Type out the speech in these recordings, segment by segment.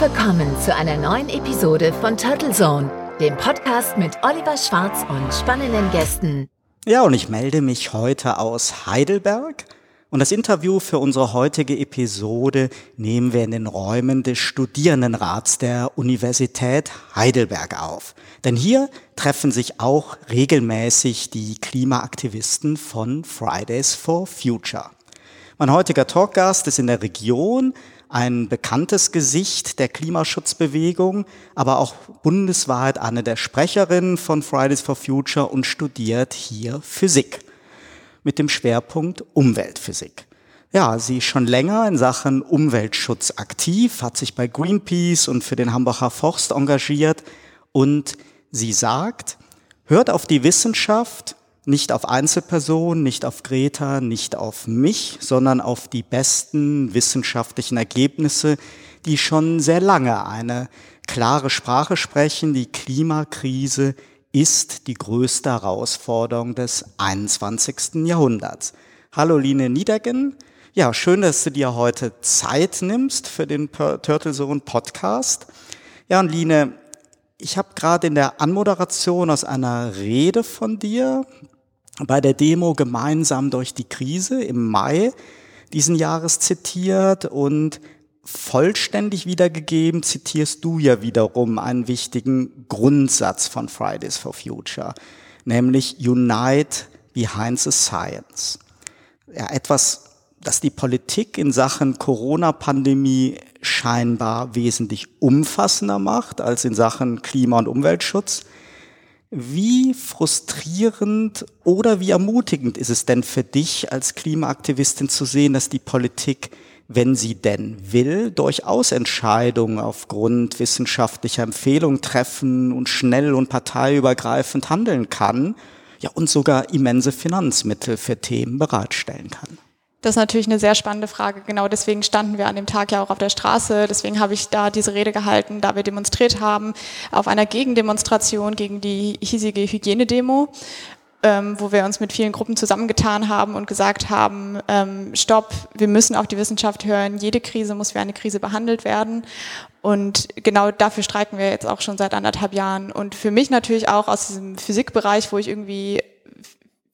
Willkommen zu einer neuen Episode von Turtle Zone, dem Podcast mit Oliver Schwarz und spannenden Gästen. Ja, und ich melde mich heute aus Heidelberg. Und das Interview für unsere heutige Episode nehmen wir in den Räumen des Studierendenrats der Universität Heidelberg auf. Denn hier treffen sich auch regelmäßig die Klimaaktivisten von Fridays for Future. Mein heutiger Talkgast ist in der Region ein bekanntes Gesicht der Klimaschutzbewegung, aber auch bundesweit eine der Sprecherinnen von Fridays for Future und studiert hier Physik mit dem Schwerpunkt Umweltphysik. Ja, sie ist schon länger in Sachen Umweltschutz aktiv, hat sich bei Greenpeace und für den Hambacher Forst engagiert und sie sagt, hört auf die Wissenschaft, nicht auf Einzelpersonen, nicht auf Greta, nicht auf mich, sondern auf die besten wissenschaftlichen Ergebnisse, die schon sehr lange eine klare Sprache sprechen. Die Klimakrise ist die größte Herausforderung des 21. Jahrhunderts. Hallo Line Niedergen. Ja, schön, dass du dir heute Zeit nimmst für den Turtle Zone Podcast. Ja, und Line, ich habe gerade in der Anmoderation aus einer Rede von dir bei der Demo gemeinsam durch die Krise im Mai diesen Jahres zitiert und vollständig wiedergegeben zitierst du ja wiederum einen wichtigen Grundsatz von Fridays for Future, nämlich Unite behind the Science. Ja, etwas, das die Politik in Sachen Corona-Pandemie scheinbar wesentlich umfassender macht als in Sachen Klima- und Umweltschutz. Wie frustrierend oder wie ermutigend ist es denn für dich als Klimaaktivistin zu sehen, dass die Politik, wenn sie denn will, durchaus Entscheidungen aufgrund wissenschaftlicher Empfehlungen treffen und schnell und parteiübergreifend handeln kann, ja und sogar immense Finanzmittel für Themen bereitstellen kann? Das ist natürlich eine sehr spannende Frage. Genau deswegen standen wir an dem Tag ja auch auf der Straße. Deswegen habe ich da diese Rede gehalten, da wir demonstriert haben auf einer Gegendemonstration gegen die hiesige Hygienedemo, ähm, wo wir uns mit vielen Gruppen zusammengetan haben und gesagt haben, ähm, stopp, wir müssen auf die Wissenschaft hören. Jede Krise muss wie eine Krise behandelt werden. Und genau dafür streiken wir jetzt auch schon seit anderthalb Jahren. Und für mich natürlich auch aus diesem Physikbereich, wo ich irgendwie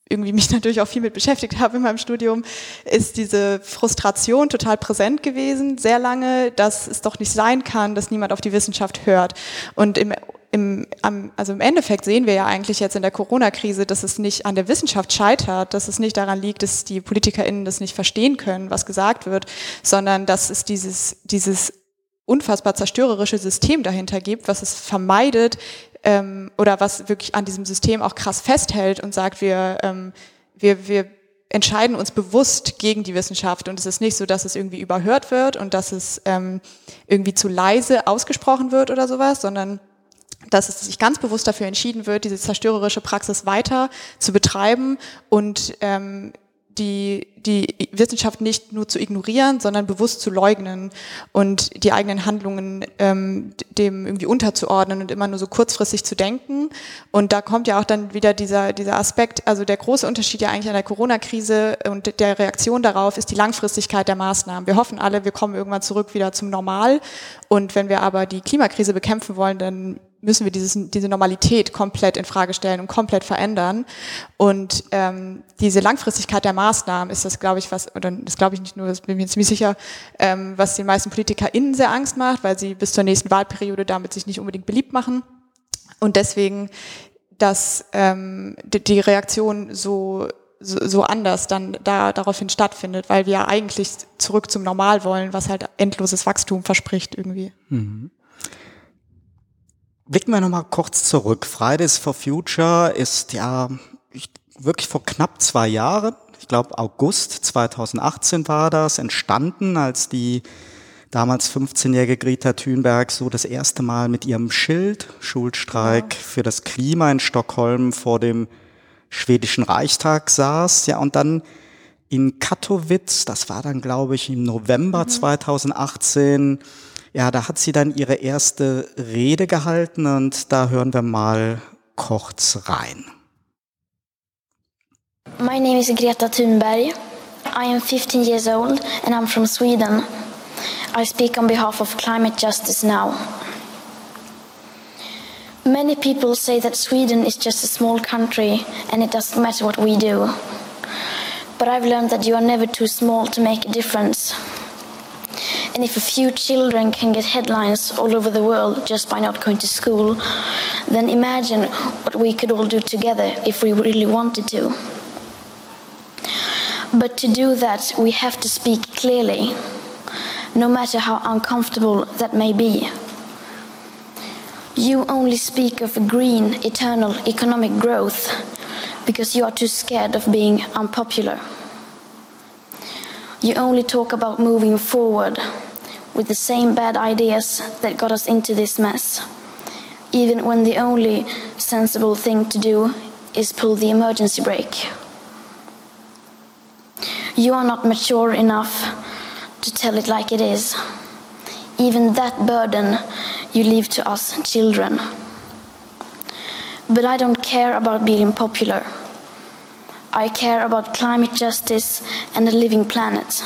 irgendwie mich natürlich auch viel mit beschäftigt habe in meinem Studium, ist diese Frustration total präsent gewesen, sehr lange, dass es doch nicht sein kann, dass niemand auf die Wissenschaft hört. Und im, im, also im Endeffekt sehen wir ja eigentlich jetzt in der Corona-Krise, dass es nicht an der Wissenschaft scheitert, dass es nicht daran liegt, dass die PolitikerInnen das nicht verstehen können, was gesagt wird, sondern dass es dieses, dieses unfassbar zerstörerische System dahinter gibt, was es vermeidet, ähm, oder was wirklich an diesem System auch krass festhält und sagt, wir, ähm, wir, wir entscheiden uns bewusst gegen die Wissenschaft. Und es ist nicht so, dass es irgendwie überhört wird und dass es ähm, irgendwie zu leise ausgesprochen wird oder sowas, sondern dass es sich ganz bewusst dafür entschieden wird, diese zerstörerische Praxis weiter zu betreiben und ähm, die, die Wissenschaft nicht nur zu ignorieren, sondern bewusst zu leugnen und die eigenen Handlungen ähm, dem irgendwie unterzuordnen und immer nur so kurzfristig zu denken. Und da kommt ja auch dann wieder dieser, dieser Aspekt, also der große Unterschied ja eigentlich an der Corona-Krise und der Reaktion darauf ist die Langfristigkeit der Maßnahmen. Wir hoffen alle, wir kommen irgendwann zurück wieder zum Normal. Und wenn wir aber die Klimakrise bekämpfen wollen, dann müssen wir dieses, diese Normalität komplett in Frage stellen und komplett verändern. Und ähm, diese Langfristigkeit der Maßnahmen ist das, glaube ich, was, oder das glaube ich nicht nur, das bin ich mir ziemlich sicher, ähm, was den meisten PolitikerInnen sehr Angst macht, weil sie bis zur nächsten Wahlperiode damit sich nicht unbedingt beliebt machen. Und deswegen, dass ähm, die, die Reaktion so so, so anders dann da daraufhin stattfindet, weil wir eigentlich zurück zum Normal wollen, was halt endloses Wachstum verspricht irgendwie. Mhm. Blicken wir nochmal kurz zurück. Fridays for Future ist ja wirklich vor knapp zwei Jahren, ich glaube August 2018 war das, entstanden, als die damals 15-jährige Greta Thunberg so das erste Mal mit ihrem Schild Schulstreik ja. für das Klima in Stockholm vor dem schwedischen Reichstag saß. Ja, und dann in Katowice, das war dann, glaube ich, im November mhm. 2018, ja, da hat sie dann ihre erste Rede gehalten und da hören wir mal kurz rein. My name is Greta Thunberg. I am 15 years old and I'm from Sweden. I speak on behalf of climate justice now. Many people say that Sweden is just a small country and it doesn't matter what we do. But I've learned that you are never too small to make a difference. And if a few children can get headlines all over the world just by not going to school, then imagine what we could all do together if we really wanted to. But to do that, we have to speak clearly, no matter how uncomfortable that may be. You only speak of green, eternal economic growth because you are too scared of being unpopular. You only talk about moving forward with the same bad ideas that got us into this mess, even when the only sensible thing to do is pull the emergency brake. You are not mature enough to tell it like it is. Even that burden you leave to us children. But I don't care about being popular. I care about climate justice and a living planet.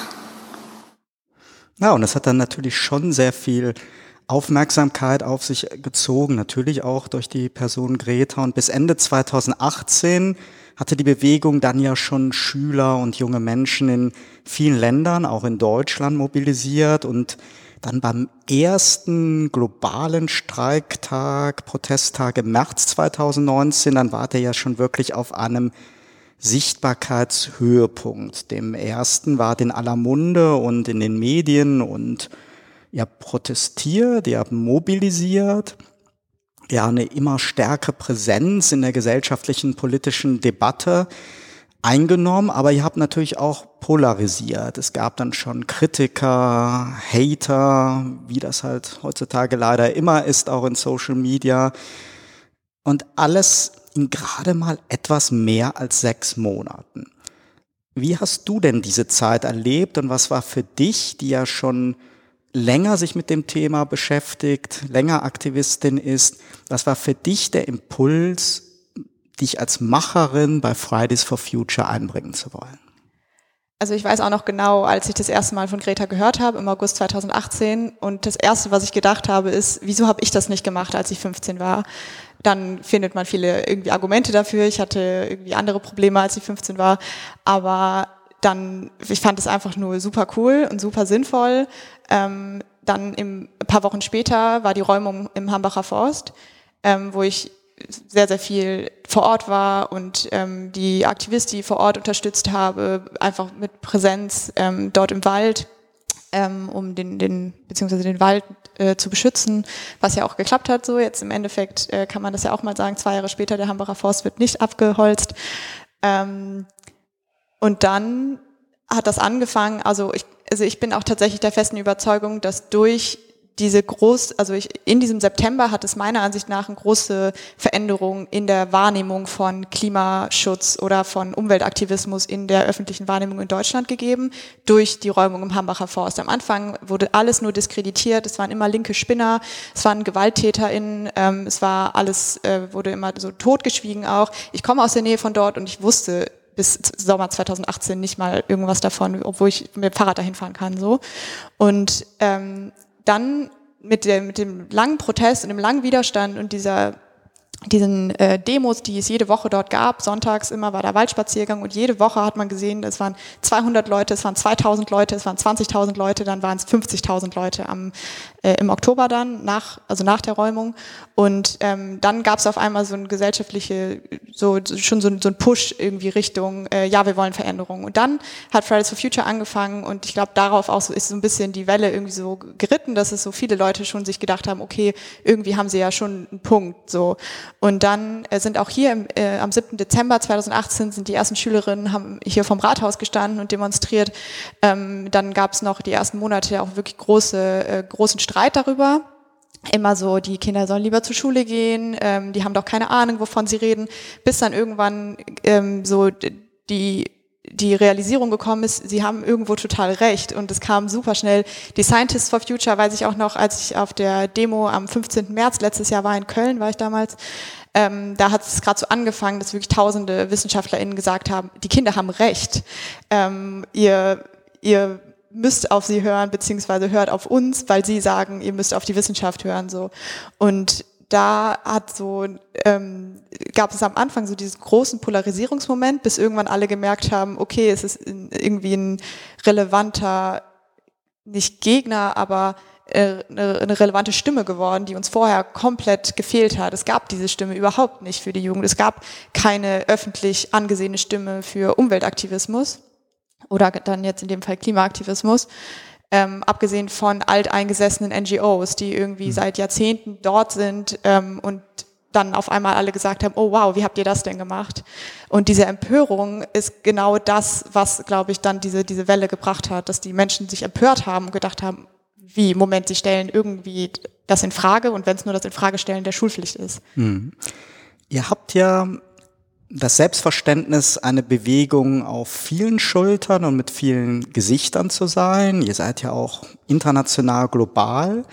Ja, und das hat dann natürlich schon sehr viel Aufmerksamkeit auf sich gezogen, natürlich auch durch die Person Greta. Und bis Ende 2018 hatte die Bewegung dann ja schon Schüler und junge Menschen in vielen Ländern, auch in Deutschland, mobilisiert. Und dann beim ersten globalen Streiktag, Protesttag im März 2019, dann war der ja schon wirklich auf einem Sichtbarkeitshöhepunkt. Dem ersten war den aller Munde und in den Medien und ihr habt protestiert, ihr habt mobilisiert, ja, eine immer stärkere Präsenz in der gesellschaftlichen politischen Debatte eingenommen, aber ihr habt natürlich auch polarisiert. Es gab dann schon Kritiker, Hater, wie das halt heutzutage leider immer ist, auch in Social Media. Und alles in gerade mal etwas mehr als sechs Monaten. Wie hast du denn diese Zeit erlebt und was war für dich, die ja schon länger sich mit dem Thema beschäftigt, länger Aktivistin ist, was war für dich der Impuls, dich als Macherin bei Fridays for Future einbringen zu wollen? Also ich weiß auch noch genau, als ich das erste Mal von Greta gehört habe, im August 2018. Und das Erste, was ich gedacht habe, ist, wieso habe ich das nicht gemacht, als ich 15 war? Dann findet man viele irgendwie Argumente dafür. Ich hatte irgendwie andere Probleme, als ich 15 war. Aber dann, ich fand es einfach nur super cool und super sinnvoll. Ähm, dann im, ein paar Wochen später war die Räumung im Hambacher Forst, ähm, wo ich sehr, sehr viel vor Ort war und ähm, die die vor Ort unterstützt habe, einfach mit Präsenz ähm, dort im Wald, ähm, um den, den, beziehungsweise den Wald äh, zu beschützen, was ja auch geklappt hat so. Jetzt im Endeffekt äh, kann man das ja auch mal sagen, zwei Jahre später, der Hambacher Forst wird nicht abgeholzt. Ähm, und dann hat das angefangen, also ich, also ich bin auch tatsächlich der festen Überzeugung, dass durch diese groß, also ich, in diesem September hat es meiner Ansicht nach eine große Veränderung in der Wahrnehmung von Klimaschutz oder von Umweltaktivismus in der öffentlichen Wahrnehmung in Deutschland gegeben durch die Räumung im Hambacher Forst. Am Anfang wurde alles nur diskreditiert, es waren immer linke Spinner, es waren GewalttäterInnen, ähm, es war alles, äh, wurde immer so totgeschwiegen auch. Ich komme aus der Nähe von dort und ich wusste, bis Sommer 2018 nicht mal irgendwas davon, obwohl ich mit dem Fahrrad dahin fahren kann. so. Und ähm, dann mit dem, mit dem langen Protest und dem langen Widerstand und dieser diesen äh, Demos, die es jede Woche dort gab, sonntags immer war der Waldspaziergang und jede Woche hat man gesehen, es waren 200 Leute, es waren 2000 Leute, es waren 20.000 Leute, dann waren es 50.000 Leute am, äh, im Oktober dann, nach, also nach der Räumung. Und ähm, dann gab es auf einmal so ein gesellschaftliche, so schon so, so ein Push irgendwie Richtung, äh, ja, wir wollen Veränderungen. Und dann hat Fridays for Future angefangen und ich glaube, darauf auch so ist so ein bisschen die Welle irgendwie so geritten, dass es so viele Leute schon sich gedacht haben, okay, irgendwie haben sie ja schon einen Punkt so. Und dann äh, sind auch hier im, äh, am 7. Dezember 2018 sind die ersten Schülerinnen haben hier vom Rathaus gestanden und demonstriert. Ähm, dann gab es noch die ersten Monate auch wirklich große, äh, großen Streit darüber. Immer so, die Kinder sollen lieber zur Schule gehen, ähm, die haben doch keine Ahnung, wovon sie reden, bis dann irgendwann ähm, so die die Realisierung gekommen ist, sie haben irgendwo total recht und es kam super schnell. Die Scientists for Future, weiß ich auch noch, als ich auf der Demo am 15. März letztes Jahr war in Köln, war ich damals, ähm, da hat es gerade so angefangen, dass wirklich tausende WissenschaftlerInnen gesagt haben, die Kinder haben recht. Ähm, ihr, ihr müsst auf sie hören, beziehungsweise hört auf uns, weil sie sagen, ihr müsst auf die Wissenschaft hören, so. Und da hat so, ähm, gab es am Anfang so diesen großen Polarisierungsmoment, bis irgendwann alle gemerkt haben, okay, es ist irgendwie ein relevanter, nicht Gegner, aber äh, eine, relevante Stimme geworden, die uns vorher komplett gefehlt hat. Es gab diese Stimme überhaupt nicht für die Jugend. Es gab keine öffentlich angesehene Stimme für Umweltaktivismus oder dann jetzt in dem Fall Klimaaktivismus. Ähm, abgesehen von alteingesessenen NGOs, die irgendwie mhm. seit Jahrzehnten dort sind ähm, und dann auf einmal alle gesagt haben, oh wow, wie habt ihr das denn gemacht? Und diese Empörung ist genau das, was, glaube ich, dann diese, diese Welle gebracht hat, dass die Menschen sich empört haben und gedacht haben, wie, Moment, sie stellen irgendwie das in Frage und wenn es nur das in Frage stellen der Schulpflicht ist. Mhm. Ihr habt ja das Selbstverständnis, eine Bewegung auf vielen Schultern und mit vielen Gesichtern zu sein. Ihr seid ja auch international global.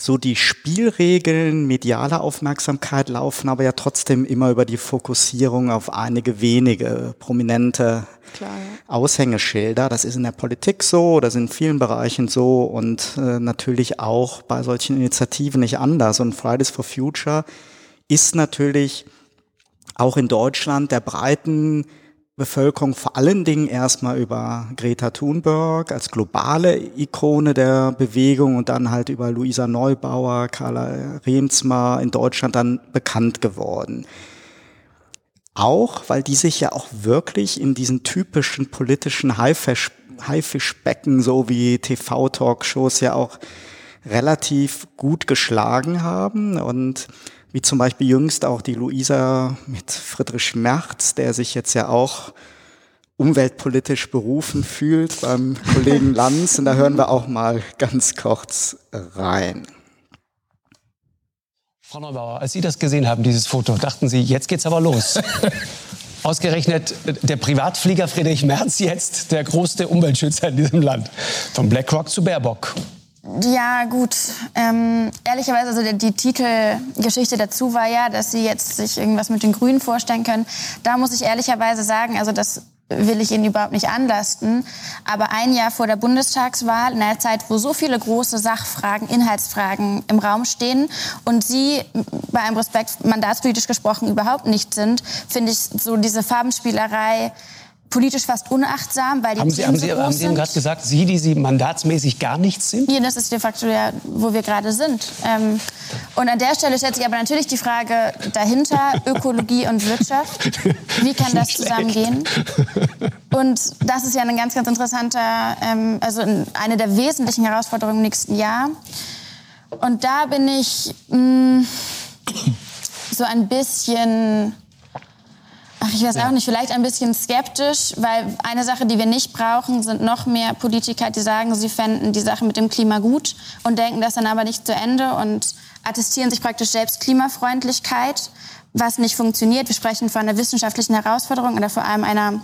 So die Spielregeln medialer Aufmerksamkeit laufen aber ja trotzdem immer über die Fokussierung auf einige wenige prominente Klar, ja. Aushängeschilder. Das ist in der Politik so, das ist in vielen Bereichen so und äh, natürlich auch bei solchen Initiativen nicht anders. Und Fridays for Future ist natürlich auch in Deutschland der breiten Bevölkerung vor allen Dingen erstmal über Greta Thunberg als globale Ikone der Bewegung und dann halt über Luisa Neubauer, Carla Remsmar in Deutschland dann bekannt geworden. Auch, weil die sich ja auch wirklich in diesen typischen politischen Haifischbecken, so wie TV-Talkshows ja auch relativ gut geschlagen haben und wie zum Beispiel jüngst auch die Luisa mit Friedrich Merz, der sich jetzt ja auch umweltpolitisch berufen fühlt beim Kollegen Lanz. Und da hören wir auch mal ganz kurz rein. Frau Neubauer, als Sie das gesehen haben, dieses Foto, dachten Sie, jetzt geht's aber los. Ausgerechnet der Privatflieger Friedrich Merz jetzt der größte Umweltschützer in diesem Land. Von BlackRock zu Baerbock. Ja, gut. Ähm, ehrlicherweise, also die, die Titelgeschichte dazu war ja, dass Sie jetzt sich irgendwas mit den Grünen vorstellen können. Da muss ich ehrlicherweise sagen, also das will ich Ihnen überhaupt nicht anlasten. Aber ein Jahr vor der Bundestagswahl, in einer Zeit, wo so viele große Sachfragen, Inhaltsfragen im Raum stehen und Sie bei einem Respekt mandatspolitisch gesprochen überhaupt nicht sind, finde ich so diese Farbenspielerei politisch fast unachtsam, weil die haben Sie, haben Sie, so haben Sie eben gerade gesagt, Sie, die Sie mandatsmäßig gar nichts sind? Ja, das ist de facto ja, wo wir gerade sind. Ähm, und an der Stelle stellt sich aber natürlich die Frage dahinter, Ökologie und Wirtschaft. Wie kann das zusammengehen? Und das ist ja ein ganz, ganz interessanter, ähm, also eine der wesentlichen Herausforderungen im nächsten Jahr. Und da bin ich mh, mm, so ein bisschen Ach, ich weiß ja. auch nicht, vielleicht ein bisschen skeptisch, weil eine Sache, die wir nicht brauchen, sind noch mehr Politiker, die sagen, sie fänden die Sache mit dem Klima gut und denken das dann aber nicht zu Ende und attestieren sich praktisch selbst Klimafreundlichkeit, was nicht funktioniert. Wir sprechen von einer wissenschaftlichen Herausforderung oder vor allem einer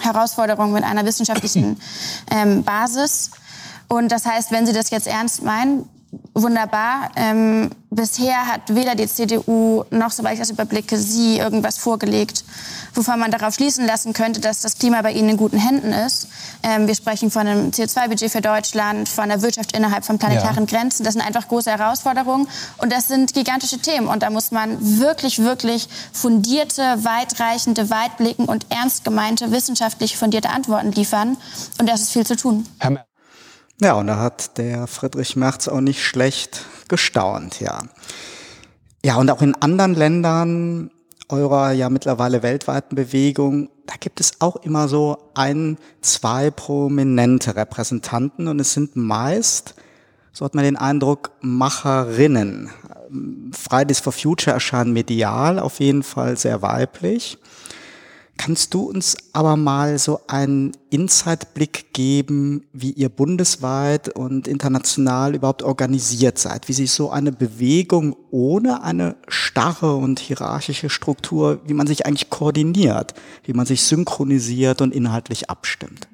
Herausforderung mit einer wissenschaftlichen ähm, Basis. Und das heißt, wenn Sie das jetzt ernst meinen, wunderbar. Ähm, bisher hat weder die CDU noch, soweit ich das überblicke, Sie irgendwas vorgelegt, wovon man darauf schließen lassen könnte, dass das Klima bei Ihnen in guten Händen ist. Ähm, wir sprechen von einem CO2-Budget für Deutschland, von der Wirtschaft innerhalb von planetaren ja. Grenzen. Das sind einfach große Herausforderungen und das sind gigantische Themen. Und da muss man wirklich, wirklich fundierte, weitreichende, weitblicken und ernst gemeinte, wissenschaftlich fundierte Antworten liefern. Und das ist viel zu tun. Herr ja, und da hat der Friedrich Merz auch nicht schlecht gestaunt, ja. Ja, und auch in anderen Ländern eurer ja mittlerweile weltweiten Bewegung, da gibt es auch immer so ein, zwei prominente Repräsentanten und es sind meist, so hat man den Eindruck, Macherinnen. Fridays for Future erscheinen medial auf jeden Fall sehr weiblich. Kannst du uns aber mal so einen Insight-Blick geben, wie ihr bundesweit und international überhaupt organisiert seid? Wie sich so eine Bewegung ohne eine starre und hierarchische Struktur, wie man sich eigentlich koordiniert, wie man sich synchronisiert und inhaltlich abstimmt?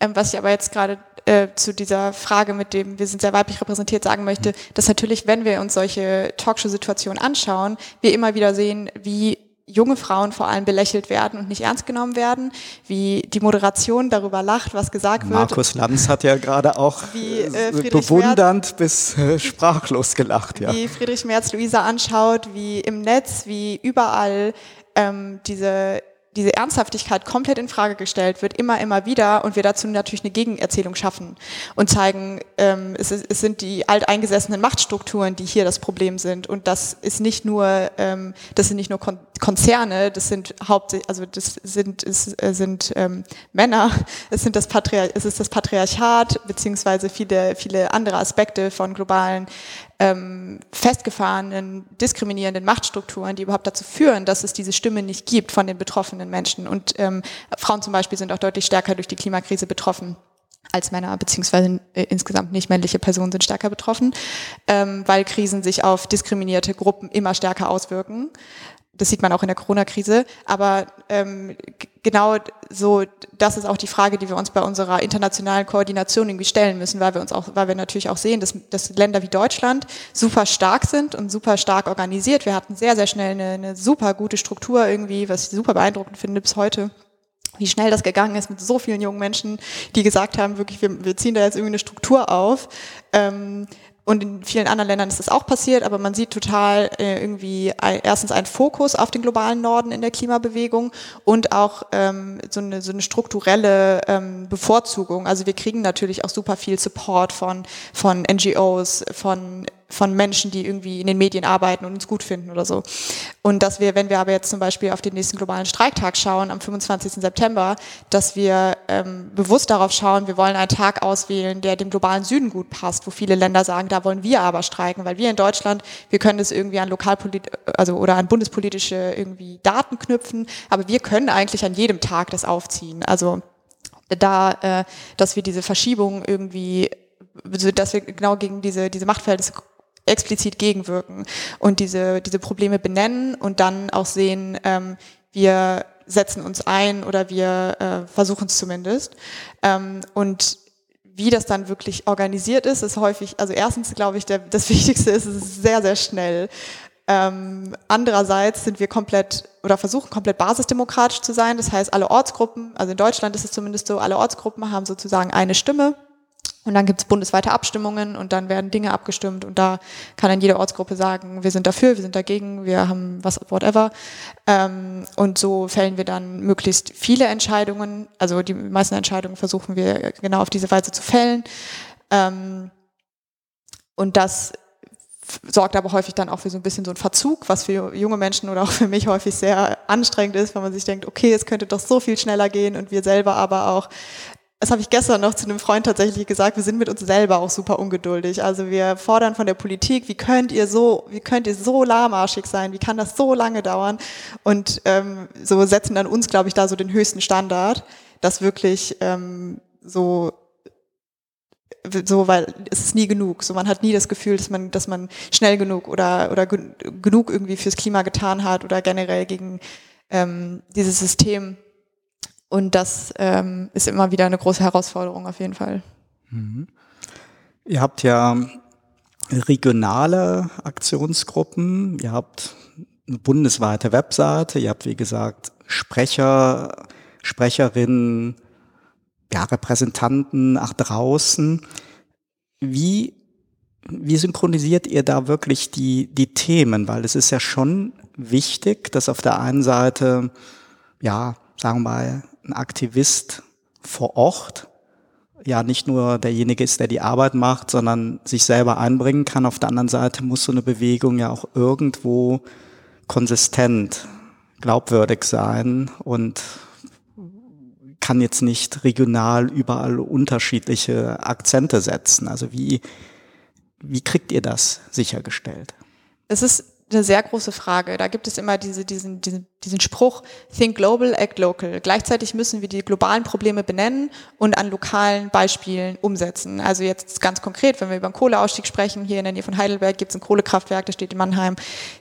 Ähm, was ich aber jetzt gerade äh, zu dieser Frage mit dem, wir sind sehr weiblich repräsentiert, sagen möchte, dass natürlich, wenn wir uns solche Talkshow-Situationen anschauen, wir immer wieder sehen, wie junge Frauen vor allem belächelt werden und nicht ernst genommen werden, wie die Moderation darüber lacht, was gesagt wird. Markus Lanz hat ja gerade auch wie, äh, bewundernd bis äh, sprachlos gelacht. Ja. Wie Friedrich Merz Luisa anschaut, wie im Netz, wie überall ähm, diese diese Ernsthaftigkeit komplett in Frage gestellt wird, immer, immer wieder, und wir dazu natürlich eine Gegenerzählung schaffen und zeigen, ähm, es, ist, es sind die alteingesessenen Machtstrukturen, die hier das Problem sind. Und das ist nicht nur, ähm, das sind nicht nur Kon Konzerne, das sind hauptsächlich, also das sind, es äh, sind ähm, Männer, es sind das Patriar es ist das Patriarchat, beziehungsweise viele, viele andere Aspekte von globalen ähm, festgefahrenen, diskriminierenden Machtstrukturen, die überhaupt dazu führen, dass es diese Stimme nicht gibt von den betroffenen Menschen. Und ähm, Frauen zum Beispiel sind auch deutlich stärker durch die Klimakrise betroffen als Männer, beziehungsweise äh, insgesamt nicht männliche Personen sind stärker betroffen, ähm, weil Krisen sich auf diskriminierte Gruppen immer stärker auswirken. Das sieht man auch in der Corona-Krise. Aber ähm, genau so, das ist auch die Frage, die wir uns bei unserer internationalen Koordination irgendwie stellen müssen, weil wir uns auch, weil wir natürlich auch sehen, dass, dass Länder wie Deutschland super stark sind und super stark organisiert. Wir hatten sehr, sehr schnell eine, eine super gute Struktur irgendwie, was ich super beeindruckend finde bis heute wie schnell das gegangen ist mit so vielen jungen Menschen, die gesagt haben, wirklich, wir, wir ziehen da jetzt irgendwie eine Struktur auf. Ähm, und in vielen anderen Ländern ist das auch passiert, aber man sieht total äh, irgendwie ein, erstens einen Fokus auf den globalen Norden in der Klimabewegung und auch ähm, so, eine, so eine strukturelle ähm, Bevorzugung. Also wir kriegen natürlich auch super viel Support von, von NGOs, von von Menschen, die irgendwie in den Medien arbeiten und uns gut finden oder so. Und dass wir, wenn wir aber jetzt zum Beispiel auf den nächsten globalen Streiktag schauen, am 25. September, dass wir ähm, bewusst darauf schauen, wir wollen einen Tag auswählen, der dem globalen Süden gut passt, wo viele Länder sagen, da wollen wir aber streiken, weil wir in Deutschland, wir können das irgendwie an lokalpolit also oder an bundespolitische irgendwie Daten knüpfen, aber wir können eigentlich an jedem Tag das aufziehen. Also da, äh, dass wir diese Verschiebung irgendwie dass wir genau gegen diese, diese Machtverhältnisse explizit gegenwirken und diese, diese Probleme benennen und dann auch sehen, ähm, wir setzen uns ein oder wir äh, versuchen es zumindest. Ähm, und wie das dann wirklich organisiert ist, ist häufig, also erstens glaube ich, der, das Wichtigste ist, es ist sehr, sehr schnell. Ähm, andererseits sind wir komplett oder versuchen komplett basisdemokratisch zu sein. Das heißt, alle Ortsgruppen, also in Deutschland ist es zumindest so, alle Ortsgruppen haben sozusagen eine Stimme und dann gibt es bundesweite Abstimmungen und dann werden Dinge abgestimmt und da kann dann jede Ortsgruppe sagen, wir sind dafür, wir sind dagegen, wir haben was, whatever. Ähm, und so fällen wir dann möglichst viele Entscheidungen, also die meisten Entscheidungen versuchen wir genau auf diese Weise zu fällen. Ähm, und das sorgt aber häufig dann auch für so ein bisschen so einen Verzug, was für junge Menschen oder auch für mich häufig sehr anstrengend ist, weil man sich denkt, okay, es könnte doch so viel schneller gehen und wir selber aber auch das habe ich gestern noch zu einem Freund tatsächlich gesagt, wir sind mit uns selber auch super ungeduldig. Also wir fordern von der Politik, wie könnt ihr so, wie könnt ihr so lahmarschig sein, wie kann das so lange dauern? Und ähm, so setzen dann uns, glaube ich, da so den höchsten Standard, dass wirklich ähm, so so, weil es ist nie genug. So, man hat nie das Gefühl, dass man, dass man schnell genug oder oder genug irgendwie fürs Klima getan hat oder generell gegen ähm, dieses System und das ähm, ist immer wieder eine große Herausforderung auf jeden Fall. Mhm. Ihr habt ja regionale Aktionsgruppen, ihr habt eine bundesweite Webseite, ihr habt wie gesagt Sprecher, Sprecherinnen, ja, Repräsentanten nach draußen. Wie, wie synchronisiert ihr da wirklich die, die Themen? Weil es ist ja schon wichtig, dass auf der einen Seite, ja, sagen wir mal, ein Aktivist vor Ort ja nicht nur derjenige ist, der die Arbeit macht, sondern sich selber einbringen kann. Auf der anderen Seite muss so eine Bewegung ja auch irgendwo konsistent, glaubwürdig sein und kann jetzt nicht regional überall unterschiedliche Akzente setzen. Also wie, wie kriegt ihr das sichergestellt? Es ist eine sehr große Frage. Da gibt es immer diese, diesen, diesen, diesen Spruch, think global, act local. Gleichzeitig müssen wir die globalen Probleme benennen und an lokalen Beispielen umsetzen. Also jetzt ganz konkret, wenn wir über einen Kohleausstieg sprechen, hier in der Nähe von Heidelberg gibt es ein Kohlekraftwerk, das steht in Mannheim.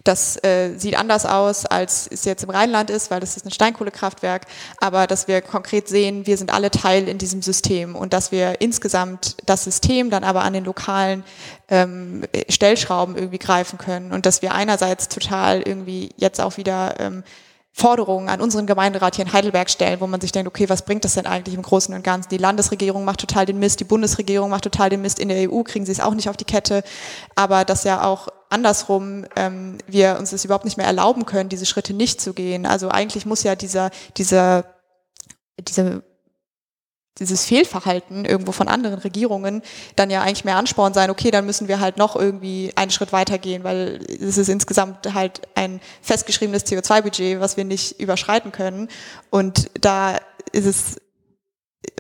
Das äh, sieht anders aus, als es jetzt im Rheinland ist, weil das ist ein Steinkohlekraftwerk. Aber dass wir konkret sehen, wir sind alle Teil in diesem System und dass wir insgesamt das System dann aber an den lokalen ähm, Stellschrauben irgendwie greifen können und dass wir einerseits total irgendwie jetzt auch wieder ähm, Forderungen an unseren Gemeinderat hier in Heidelberg stellen, wo man sich denkt, okay, was bringt das denn eigentlich im Großen und Ganzen? Die Landesregierung macht total den Mist, die Bundesregierung macht total den Mist, in der EU kriegen sie es auch nicht auf die Kette, aber dass ja auch andersrum ähm, wir uns das überhaupt nicht mehr erlauben können, diese Schritte nicht zu gehen. Also eigentlich muss ja dieser, dieser, diese dieses Fehlverhalten irgendwo von anderen Regierungen dann ja eigentlich mehr Ansporn sein, okay, dann müssen wir halt noch irgendwie einen Schritt weitergehen, weil es ist insgesamt halt ein festgeschriebenes CO2-Budget, was wir nicht überschreiten können. Und da ist es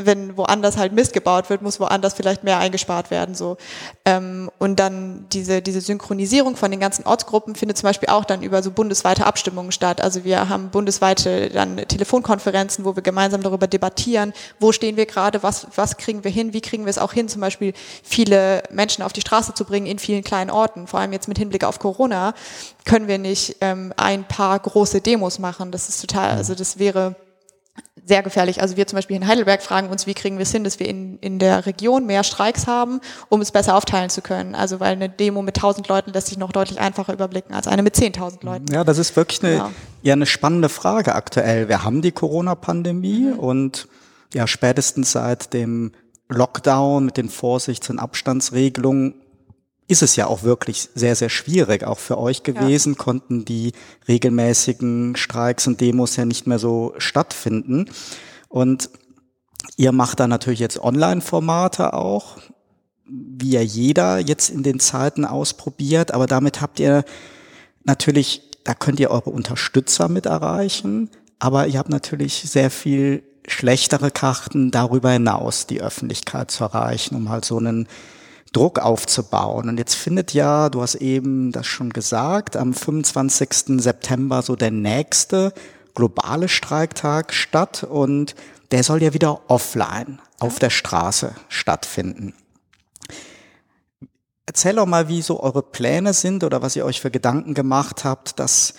wenn woanders halt Mist gebaut wird, muss woanders vielleicht mehr eingespart werden. So. Ähm, und dann diese, diese Synchronisierung von den ganzen Ortsgruppen findet zum Beispiel auch dann über so bundesweite Abstimmungen statt. Also wir haben bundesweite dann Telefonkonferenzen, wo wir gemeinsam darüber debattieren, wo stehen wir gerade, was, was kriegen wir hin, wie kriegen wir es auch hin, zum Beispiel viele Menschen auf die Straße zu bringen in vielen kleinen Orten. Vor allem jetzt mit Hinblick auf Corona können wir nicht ähm, ein paar große Demos machen. Das ist total, also das wäre sehr gefährlich. Also wir zum Beispiel in Heidelberg fragen uns, wie kriegen wir es hin, dass wir in, in der Region mehr Streiks haben, um es besser aufteilen zu können. Also weil eine Demo mit 1000 Leuten lässt sich noch deutlich einfacher überblicken als eine mit 10.000 Leuten. Ja, das ist wirklich eine, ja. ja eine spannende Frage aktuell. Wir haben die Corona-Pandemie mhm. und ja spätestens seit dem Lockdown mit den Vorsichts- und Abstandsregelungen ist es ja auch wirklich sehr, sehr schwierig, auch für euch gewesen, ja. konnten die regelmäßigen Streiks und Demos ja nicht mehr so stattfinden. Und ihr macht da natürlich jetzt Online-Formate auch, wie ja jeder jetzt in den Zeiten ausprobiert, aber damit habt ihr natürlich, da könnt ihr eure Unterstützer mit erreichen, aber ihr habt natürlich sehr viel schlechtere Karten darüber hinaus, die Öffentlichkeit zu erreichen, um halt so einen Druck aufzubauen. Und jetzt findet ja, du hast eben das schon gesagt, am 25. September so der nächste globale Streiktag statt und der soll ja wieder offline auf der Straße stattfinden. Erzähl doch mal, wie so eure Pläne sind oder was ihr euch für Gedanken gemacht habt, dass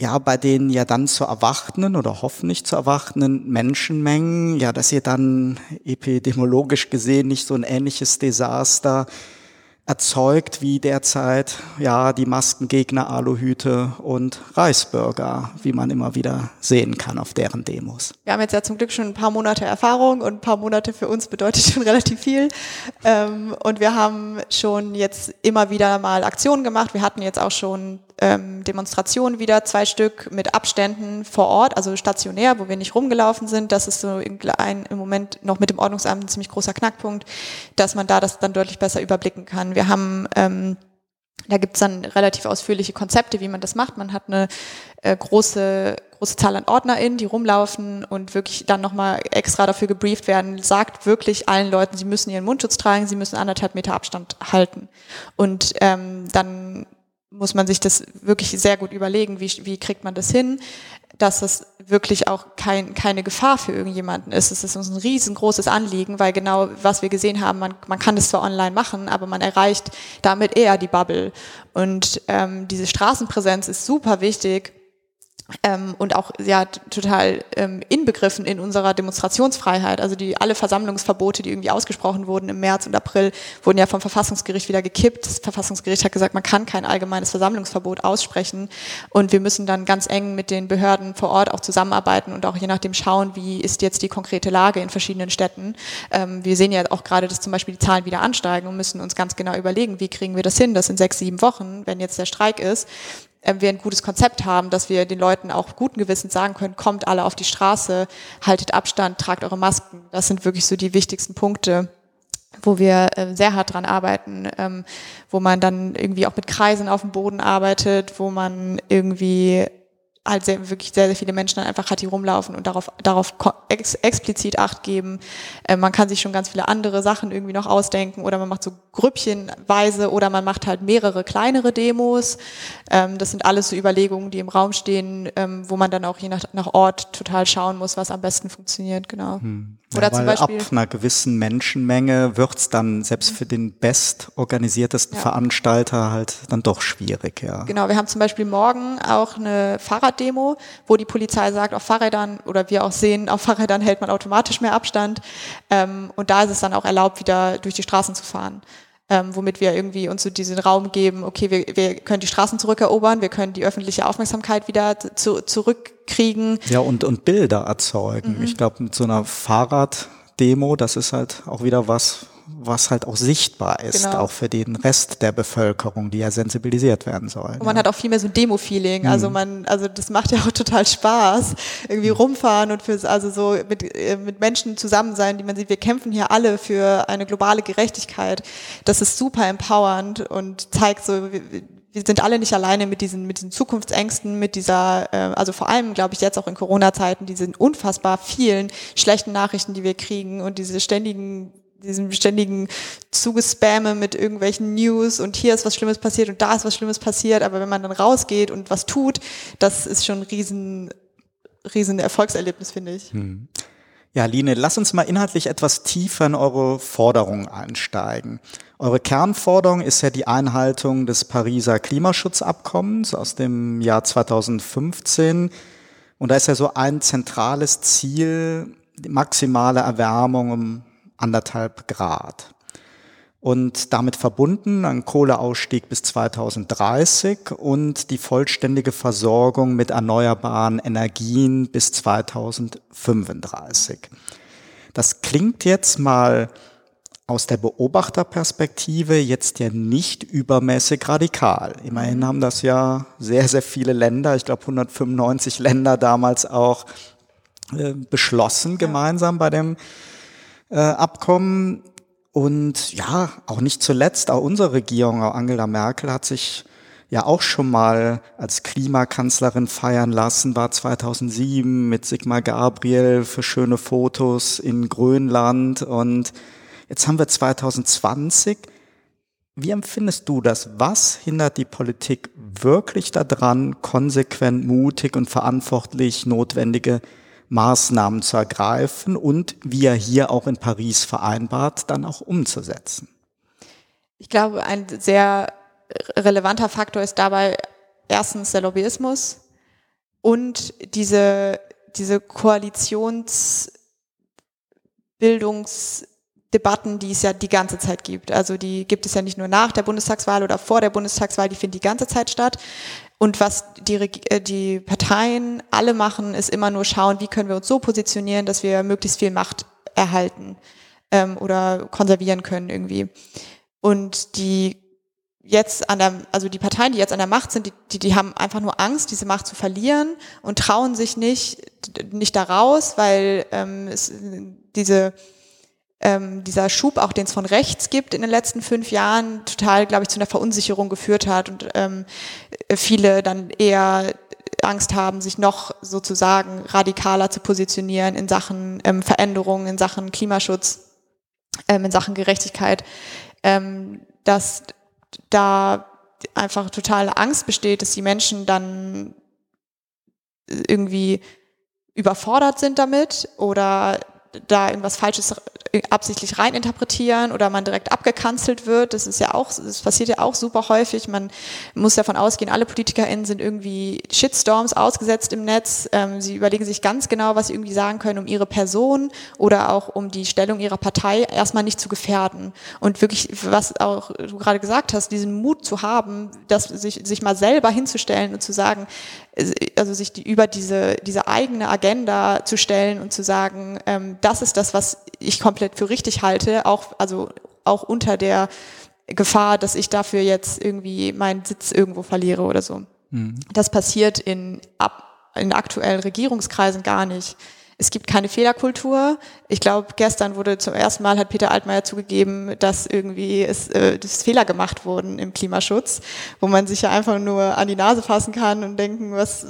ja, bei den ja dann zu erwartenden oder hoffentlich zu erwartenden Menschenmengen, ja, dass ihr dann epidemiologisch gesehen nicht so ein ähnliches Desaster erzeugt wie derzeit ja die Maskengegner, Aluhüte und Reisbürger, wie man immer wieder sehen kann auf deren Demos. Wir haben jetzt ja zum Glück schon ein paar Monate Erfahrung und ein paar Monate für uns bedeutet schon relativ viel. Ähm, und wir haben schon jetzt immer wieder mal Aktionen gemacht. Wir hatten jetzt auch schon ähm, Demonstrationen wieder, zwei Stück mit Abständen vor Ort, also stationär, wo wir nicht rumgelaufen sind. Das ist so ein, im Moment noch mit dem Ordnungsamt ein ziemlich großer Knackpunkt, dass man da das dann deutlich besser überblicken kann. Wir haben ähm, da gibt's dann relativ ausführliche Konzepte, wie man das macht. Man hat eine äh, große, große Zahl an OrdnerInnen, die rumlaufen und wirklich dann nochmal extra dafür gebrieft werden, sagt wirklich allen Leuten, sie müssen ihren Mundschutz tragen, sie müssen anderthalb Meter Abstand halten. Und ähm, dann muss man sich das wirklich sehr gut überlegen, wie, wie kriegt man das hin, dass es wirklich auch kein, keine Gefahr für irgendjemanden ist. Es ist uns ein riesengroßes Anliegen, weil genau was wir gesehen haben, man, man kann das zwar online machen, aber man erreicht damit eher die Bubble. Und ähm, diese Straßenpräsenz ist super wichtig, ähm, und auch ja total ähm, inbegriffen in unserer Demonstrationsfreiheit. Also die alle Versammlungsverbote, die irgendwie ausgesprochen wurden im März und April, wurden ja vom Verfassungsgericht wieder gekippt. Das Verfassungsgericht hat gesagt, man kann kein allgemeines Versammlungsverbot aussprechen und wir müssen dann ganz eng mit den Behörden vor Ort auch zusammenarbeiten und auch je nachdem schauen, wie ist jetzt die konkrete Lage in verschiedenen Städten. Ähm, wir sehen ja auch gerade, dass zum Beispiel die Zahlen wieder ansteigen und müssen uns ganz genau überlegen, wie kriegen wir das hin, dass in sechs, sieben Wochen, wenn jetzt der Streik ist, wir ein gutes Konzept haben, dass wir den Leuten auch guten Gewissens sagen können, kommt alle auf die Straße, haltet Abstand, tragt eure Masken. Das sind wirklich so die wichtigsten Punkte wo wir äh, sehr hart dran arbeiten, ähm, wo man dann irgendwie auch mit Kreisen auf dem Boden arbeitet, wo man irgendwie halt sehr, wirklich sehr, sehr viele Menschen dann einfach hat, die rumlaufen und darauf, darauf ex, explizit Acht geben. Äh, man kann sich schon ganz viele andere Sachen irgendwie noch ausdenken oder man macht so Grüppchenweise oder man macht halt mehrere kleinere Demos. Ähm, das sind alles so Überlegungen, die im Raum stehen, ähm, wo man dann auch je nach, nach Ort total schauen muss, was am besten funktioniert, genau. Hm. Oder ja, zum Beispiel. Ab einer gewissen Menschenmenge wird's dann selbst für den bestorganisiertesten ja. Veranstalter halt dann doch schwierig, ja. Genau, wir haben zum Beispiel morgen auch eine Fahrraddemo, wo die Polizei sagt, auf Fahrrädern oder wir auch sehen, auf Fahrrädern hält man automatisch mehr Abstand. Ähm, und da ist es dann auch erlaubt, wieder durch die Straßen zu fahren. ähm, womit wir irgendwie uns so diesen Raum geben, okay, wir, wir können die Straßen zurückerobern, wir können die öffentliche Aufmerksamkeit wieder zu, zurückkriegen. Ja, und, und Bilder erzeugen. Mhm. Ich glaube, mit so einer Fahrraddemo, das ist halt auch wieder was, was halt auch sichtbar ist, genau. auch für den Rest der Bevölkerung, die ja sensibilisiert werden soll. Und man ja. hat auch viel mehr so ein Demo-Feeling. Also mhm. Also man, also das macht ja auch total Spaß, irgendwie rumfahren und fürs, also so mit, äh, mit Menschen zusammen sein, die man sieht, wir kämpfen hier alle für eine globale Gerechtigkeit. Das ist super empowernd und zeigt so, wir sind alle nicht alleine mit diesen, mit diesen Zukunftsängsten, mit dieser, äh, also vor allem, glaube ich, jetzt auch in Corona-Zeiten, diese unfassbar vielen schlechten Nachrichten, die wir kriegen und diese ständigen diesem ständigen Zugespamme mit irgendwelchen News und hier ist was Schlimmes passiert und da ist was Schlimmes passiert, aber wenn man dann rausgeht und was tut, das ist schon ein riesen, riesen Erfolgserlebnis, finde ich. Hm. Ja, Line, lass uns mal inhaltlich etwas tiefer in eure Forderungen einsteigen. Eure Kernforderung ist ja die Einhaltung des Pariser Klimaschutzabkommens aus dem Jahr 2015. Und da ist ja so ein zentrales Ziel, die maximale Erwärmung um anderthalb Grad. Und damit verbunden ein Kohleausstieg bis 2030 und die vollständige Versorgung mit erneuerbaren Energien bis 2035. Das klingt jetzt mal aus der Beobachterperspektive jetzt ja nicht übermäßig radikal. Immerhin haben das ja sehr, sehr viele Länder, ich glaube 195 Länder damals auch äh, beschlossen, gemeinsam bei dem äh, Abkommen. Und ja, auch nicht zuletzt, auch unsere Regierung, auch Angela Merkel hat sich ja auch schon mal als Klimakanzlerin feiern lassen, war 2007 mit Sigmar Gabriel für schöne Fotos in Grönland und jetzt haben wir 2020. Wie empfindest du das? Was hindert die Politik wirklich daran, konsequent, mutig und verantwortlich notwendige Maßnahmen zu ergreifen und wie er hier auch in Paris vereinbart, dann auch umzusetzen. Ich glaube, ein sehr relevanter Faktor ist dabei erstens der Lobbyismus und diese, diese Koalitionsbildungsdebatten, die es ja die ganze Zeit gibt. Also die gibt es ja nicht nur nach der Bundestagswahl oder vor der Bundestagswahl, die finden die ganze Zeit statt. Und was die, äh, die Parteien alle machen, ist immer nur schauen, wie können wir uns so positionieren, dass wir möglichst viel Macht erhalten ähm, oder konservieren können irgendwie. Und die jetzt an der, also die Parteien, die jetzt an der Macht sind, die, die, die haben einfach nur Angst, diese Macht zu verlieren und trauen sich nicht, nicht da raus, weil ähm, es, diese ähm, dieser Schub, auch den es von rechts gibt in den letzten fünf Jahren, total, glaube ich, zu einer Verunsicherung geführt hat und ähm, viele dann eher Angst haben, sich noch sozusagen radikaler zu positionieren in Sachen ähm, Veränderungen, in Sachen Klimaschutz, ähm, in Sachen Gerechtigkeit, ähm, dass da einfach totale Angst besteht, dass die Menschen dann irgendwie überfordert sind damit oder da irgendwas Falsches absichtlich reininterpretieren oder man direkt abgekanzelt wird. Das ist ja auch, das passiert ja auch super häufig. Man muss davon ausgehen, alle PolitikerInnen sind irgendwie Shitstorms ausgesetzt im Netz. Ähm, sie überlegen sich ganz genau, was sie irgendwie sagen können, um ihre Person oder auch um die Stellung ihrer Partei erstmal nicht zu gefährden. Und wirklich, was auch du gerade gesagt hast, diesen Mut zu haben, das sich, sich mal selber hinzustellen und zu sagen, also sich die, über diese, diese eigene Agenda zu stellen und zu sagen, ähm, das ist das, was ich komplett für richtig halte, auch, also auch unter der Gefahr, dass ich dafür jetzt irgendwie meinen Sitz irgendwo verliere oder so. Mhm. Das passiert in, ab, in aktuellen Regierungskreisen gar nicht. Es gibt keine Fehlerkultur. Ich glaube, gestern wurde zum ersten Mal hat Peter Altmaier zugegeben, dass irgendwie es, äh, dass Fehler gemacht wurden im Klimaschutz, wo man sich ja einfach nur an die Nase fassen kann und denken, was,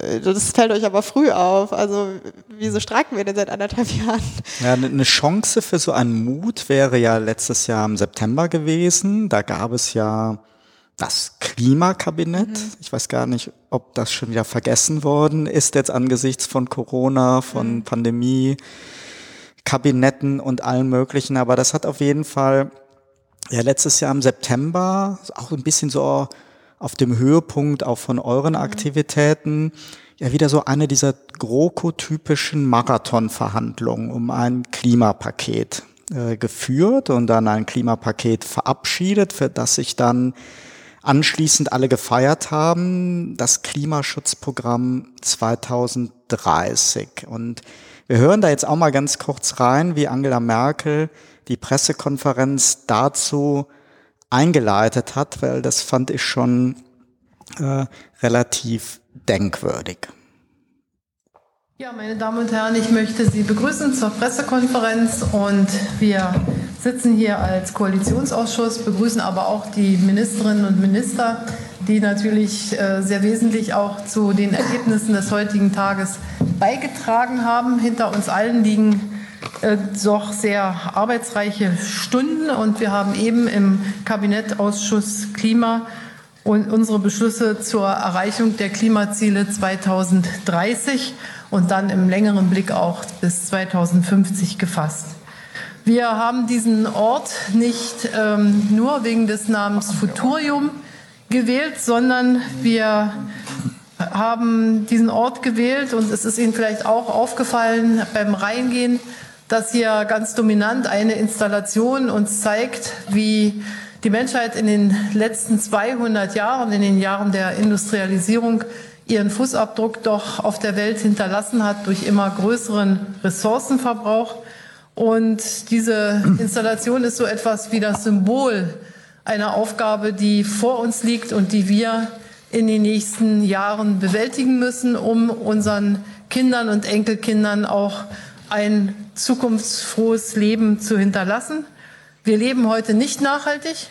äh, das fällt euch aber früh auf. Also wieso streiken wir denn seit anderthalb Jahren? Ja, eine ne Chance für so einen Mut wäre ja letztes Jahr im September gewesen. Da gab es ja das Klimakabinett. Mhm. Ich weiß gar nicht, ob das schon wieder vergessen worden ist jetzt angesichts von Corona, von mhm. Pandemie, Kabinetten und allem Möglichen. Aber das hat auf jeden Fall ja letztes Jahr im September auch ein bisschen so auf dem Höhepunkt auch von euren mhm. Aktivitäten ja wieder so eine dieser GroKo-typischen Marathonverhandlungen um ein Klimapaket äh, geführt und dann ein Klimapaket verabschiedet, für das sich dann anschließend alle gefeiert haben, das Klimaschutzprogramm 2030. Und wir hören da jetzt auch mal ganz kurz rein, wie Angela Merkel die Pressekonferenz dazu eingeleitet hat, weil das fand ich schon äh, relativ denkwürdig. Ja, meine Damen und Herren, ich möchte Sie begrüßen zur Pressekonferenz und wir sitzen hier als Koalitionsausschuss, begrüßen aber auch die Ministerinnen und Minister, die natürlich äh, sehr wesentlich auch zu den Ergebnissen des heutigen Tages beigetragen haben. Hinter uns allen liegen äh, doch sehr arbeitsreiche Stunden und wir haben eben im Kabinettausschuss Klima und unsere Beschlüsse zur Erreichung der Klimaziele 2030 und dann im längeren Blick auch bis 2050 gefasst. Wir haben diesen Ort nicht ähm, nur wegen des Namens Futurium gewählt, sondern wir haben diesen Ort gewählt und es ist Ihnen vielleicht auch aufgefallen beim Reingehen, dass hier ganz dominant eine Installation uns zeigt, wie die Menschheit in den letzten 200 Jahren, in den Jahren der Industrialisierung, ihren Fußabdruck doch auf der Welt hinterlassen hat durch immer größeren Ressourcenverbrauch. Und diese Installation ist so etwas wie das Symbol einer Aufgabe, die vor uns liegt und die wir in den nächsten Jahren bewältigen müssen, um unseren Kindern und Enkelkindern auch ein zukunftsfrohes Leben zu hinterlassen. Wir leben heute nicht nachhaltig.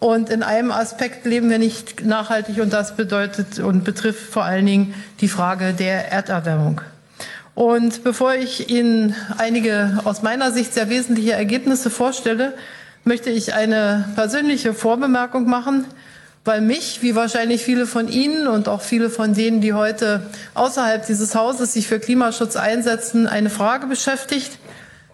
Und in einem Aspekt leben wir nicht nachhaltig und das bedeutet und betrifft vor allen Dingen die Frage der Erderwärmung. Und bevor ich Ihnen einige aus meiner Sicht sehr wesentliche Ergebnisse vorstelle, möchte ich eine persönliche Vorbemerkung machen, weil mich, wie wahrscheinlich viele von Ihnen und auch viele von denen, die heute außerhalb dieses Hauses sich für Klimaschutz einsetzen, eine Frage beschäftigt.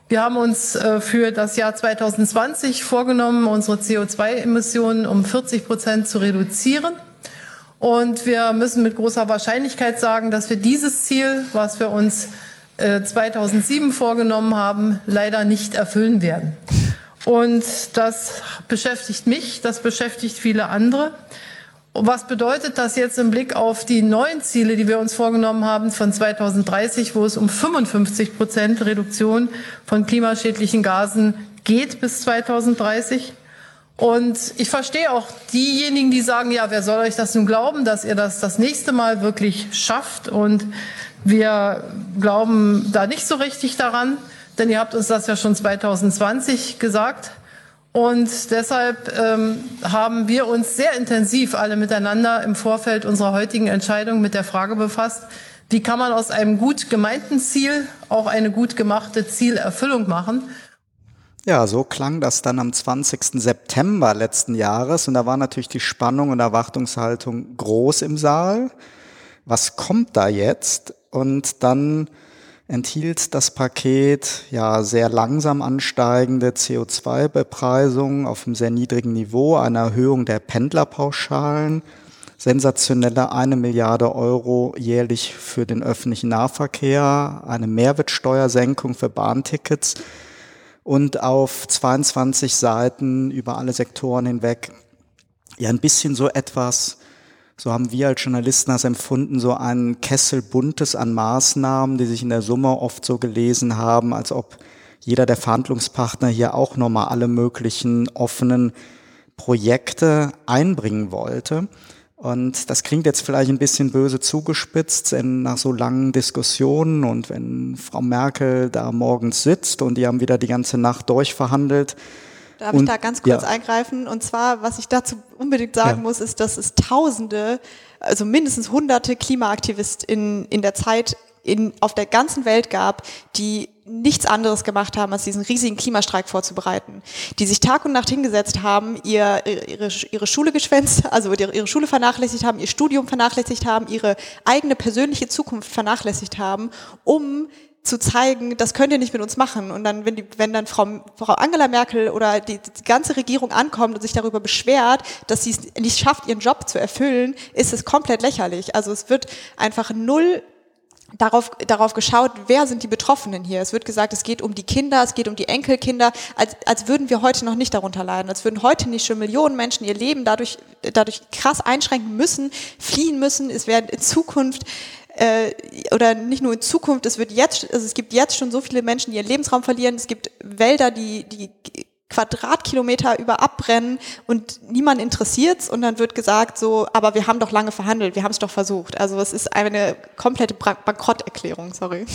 Wir haben uns äh, für das Jahr 2020 vorgenommen, unsere CO2-Emissionen um 40 Prozent zu reduzieren. Und wir müssen mit großer Wahrscheinlichkeit sagen, dass wir dieses Ziel, was wir uns 2007 äh, vorgenommen haben, leider nicht erfüllen werden. Und das beschäftigt mich, das beschäftigt viele andere. Was bedeutet das jetzt im Blick auf die neuen Ziele, die wir uns vorgenommen haben von 2030, wo es um 55 Prozent Reduktion von klimaschädlichen Gasen geht bis 2030? Und ich verstehe auch diejenigen, die sagen, ja, wer soll euch das nun glauben, dass ihr das das nächste Mal wirklich schafft? Und wir glauben da nicht so richtig daran, denn ihr habt uns das ja schon 2020 gesagt. Und deshalb ähm, haben wir uns sehr intensiv alle miteinander im Vorfeld unserer heutigen Entscheidung mit der Frage befasst, wie kann man aus einem gut gemeinten Ziel auch eine gut gemachte Zielerfüllung machen. Ja, so klang das dann am 20. September letzten Jahres und da war natürlich die Spannung und Erwartungshaltung groß im Saal. Was kommt da jetzt? Und dann enthielt das Paket ja sehr langsam ansteigende CO2-Bepreisung auf einem sehr niedrigen Niveau, eine Erhöhung der Pendlerpauschalen, sensationelle eine Milliarde Euro jährlich für den öffentlichen Nahverkehr, eine Mehrwertsteuersenkung für Bahntickets und auf 22 Seiten über alle Sektoren hinweg ja ein bisschen so etwas so haben wir als Journalisten das empfunden, so ein Kessel buntes an Maßnahmen, die sich in der Summe oft so gelesen haben, als ob jeder der Verhandlungspartner hier auch nochmal alle möglichen offenen Projekte einbringen wollte. Und das klingt jetzt vielleicht ein bisschen böse zugespitzt, denn nach so langen Diskussionen und wenn Frau Merkel da morgens sitzt und die haben wieder die ganze Nacht durchverhandelt, Darf und, ich da ganz kurz ja. eingreifen? Und zwar, was ich dazu unbedingt sagen ja. muss, ist, dass es Tausende, also mindestens Hunderte KlimaaktivistInnen in der Zeit in, auf der ganzen Welt gab, die nichts anderes gemacht haben, als diesen riesigen Klimastreik vorzubereiten, die sich Tag und Nacht hingesetzt haben, ihr, ihre, ihre Schule geschwänzt, also ihre Schule vernachlässigt haben, ihr Studium vernachlässigt haben, ihre eigene persönliche Zukunft vernachlässigt haben, um zu zeigen, das könnt ihr nicht mit uns machen. Und dann, wenn, die, wenn dann Frau, Frau Angela Merkel oder die, die ganze Regierung ankommt und sich darüber beschwert, dass sie es nicht schafft, ihren Job zu erfüllen, ist es komplett lächerlich. Also es wird einfach null darauf, darauf geschaut, wer sind die Betroffenen hier. Es wird gesagt, es geht um die Kinder, es geht um die Enkelkinder, als, als würden wir heute noch nicht darunter leiden, als würden heute nicht schon Millionen Menschen ihr Leben dadurch, dadurch krass einschränken müssen, fliehen müssen. Es werden in Zukunft äh, oder nicht nur in Zukunft, es wird jetzt, also es gibt jetzt schon so viele Menschen, die ihren Lebensraum verlieren. Es gibt Wälder, die, die Quadratkilometer über abbrennen und niemand interessiert's und dann wird gesagt so, aber wir haben doch lange verhandelt, wir haben es doch versucht. Also es ist eine komplette Bankrotterklärung, sorry.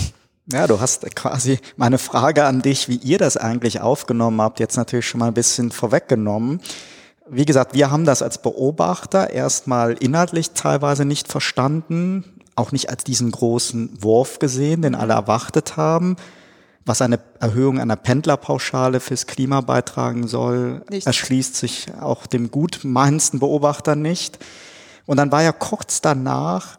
Ja, du hast quasi meine Frage an dich, wie ihr das eigentlich aufgenommen habt, jetzt natürlich schon mal ein bisschen vorweggenommen. Wie gesagt, wir haben das als Beobachter erstmal inhaltlich teilweise nicht verstanden, auch nicht als diesen großen Wurf gesehen, den alle erwartet haben was eine Erhöhung einer Pendlerpauschale fürs Klima beitragen soll, Nichts. erschließt sich auch dem gutmeinendsten Beobachter nicht. Und dann war ja kurz danach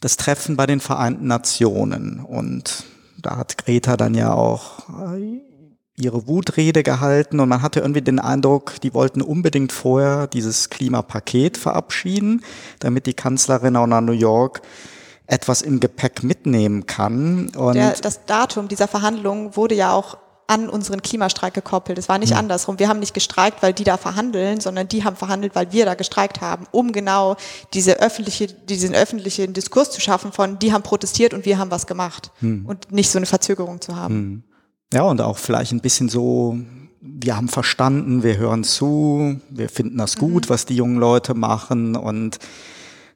das Treffen bei den Vereinten Nationen. Und da hat Greta dann ja auch äh, ihre Wutrede gehalten und man hatte irgendwie den Eindruck, die wollten unbedingt vorher dieses Klimapaket verabschieden, damit die Kanzlerin auch nach New York etwas im Gepäck mitnehmen kann. Und Der, das Datum dieser Verhandlungen wurde ja auch an unseren Klimastreik gekoppelt. Es war nicht ja. andersrum. Wir haben nicht gestreikt, weil die da verhandeln, sondern die haben verhandelt, weil wir da gestreikt haben, um genau diese öffentliche, diesen öffentlichen Diskurs zu schaffen von, die haben protestiert und wir haben was gemacht hm. und nicht so eine Verzögerung zu haben. Hm. Ja, und auch vielleicht ein bisschen so, wir haben verstanden, wir hören zu, wir finden das gut, mhm. was die jungen Leute machen und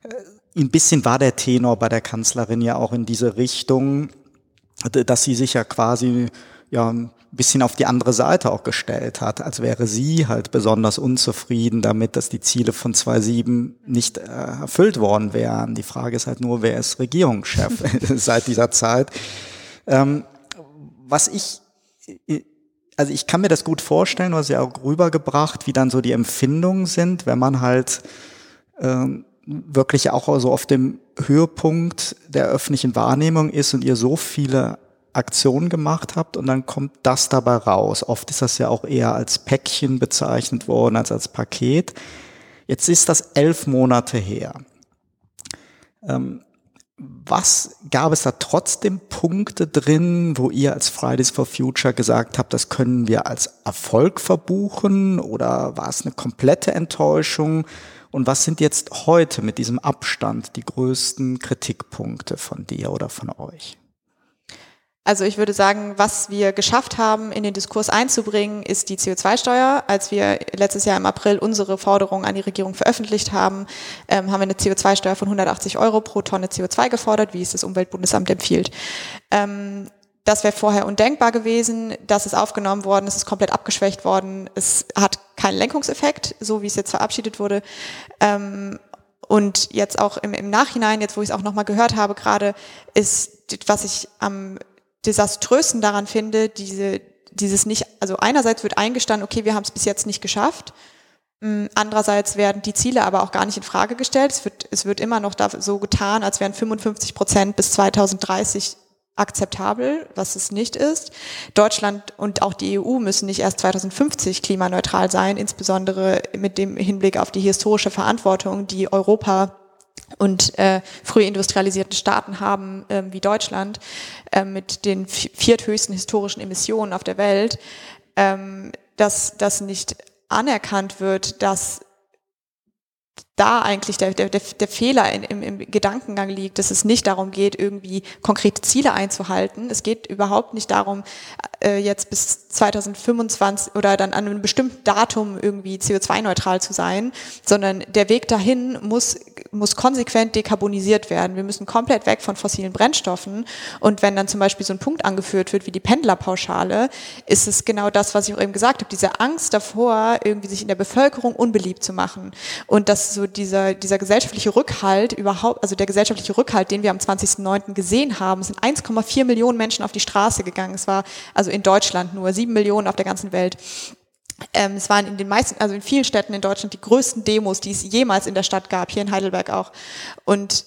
äh, ein bisschen war der Tenor bei der Kanzlerin ja auch in diese Richtung, dass sie sich ja quasi ja ein bisschen auf die andere Seite auch gestellt hat, als wäre sie halt besonders unzufrieden damit, dass die Ziele von 2.7 nicht äh, erfüllt worden wären. Die Frage ist halt nur, wer ist Regierungschef seit dieser Zeit. Ähm, was ich, also ich kann mir das gut vorstellen, was ja auch rübergebracht, wie dann so die Empfindungen sind, wenn man halt ähm, wirklich auch so auf dem Höhepunkt der öffentlichen Wahrnehmung ist und ihr so viele Aktionen gemacht habt und dann kommt das dabei raus. Oft ist das ja auch eher als Päckchen bezeichnet worden als als Paket. Jetzt ist das elf Monate her. Ähm, was gab es da trotzdem Punkte drin, wo ihr als Fridays for Future gesagt habt, das können wir als Erfolg verbuchen oder war es eine komplette Enttäuschung? Und was sind jetzt heute mit diesem Abstand die größten Kritikpunkte von dir oder von euch? Also ich würde sagen, was wir geschafft haben, in den Diskurs einzubringen, ist die CO2-Steuer. Als wir letztes Jahr im April unsere Forderung an die Regierung veröffentlicht haben, ähm, haben wir eine CO2-Steuer von 180 Euro pro Tonne CO2 gefordert, wie es das Umweltbundesamt empfiehlt. Ähm, das wäre vorher undenkbar gewesen. Das ist aufgenommen worden, es ist komplett abgeschwächt worden. Es hat keinen Lenkungseffekt, so wie es jetzt verabschiedet wurde. Ähm, und jetzt auch im, im Nachhinein, jetzt wo ich es auch nochmal gehört habe gerade, ist, was ich am desaströsen daran finde, diese, dieses nicht, also einerseits wird eingestanden, okay, wir haben es bis jetzt nicht geschafft. Mm, andererseits werden die Ziele aber auch gar nicht in Frage gestellt. Es wird, es wird immer noch so getan, als wären 55 Prozent bis 2030 akzeptabel, was es nicht ist. Deutschland und auch die EU müssen nicht erst 2050 klimaneutral sein, insbesondere mit dem Hinblick auf die historische Verantwortung, die Europa und äh, früh industrialisierten Staaten haben, äh, wie Deutschland, äh, mit den vierthöchsten historischen Emissionen auf der Welt, ähm, dass das nicht anerkannt wird, dass da eigentlich der, der, der Fehler in, im, im Gedankengang liegt, dass es nicht darum geht, irgendwie konkrete Ziele einzuhalten. Es geht überhaupt nicht darum, äh, jetzt bis 2025 oder dann an einem bestimmten Datum irgendwie CO2-neutral zu sein, sondern der Weg dahin muss, muss konsequent dekarbonisiert werden. Wir müssen komplett weg von fossilen Brennstoffen. Und wenn dann zum Beispiel so ein Punkt angeführt wird wie die Pendlerpauschale, ist es genau das, was ich auch eben gesagt habe, diese Angst davor, irgendwie sich in der Bevölkerung unbeliebt zu machen. Und dass so dieser, dieser gesellschaftliche Rückhalt überhaupt, also der gesellschaftliche Rückhalt, den wir am 20.09. gesehen haben, sind 1,4 Millionen Menschen auf die Straße gegangen. Es war also in Deutschland nur sieben Millionen auf der ganzen Welt. Ähm, es waren in den meisten, also in vielen Städten in Deutschland die größten Demos, die es jemals in der Stadt gab, hier in Heidelberg auch. Und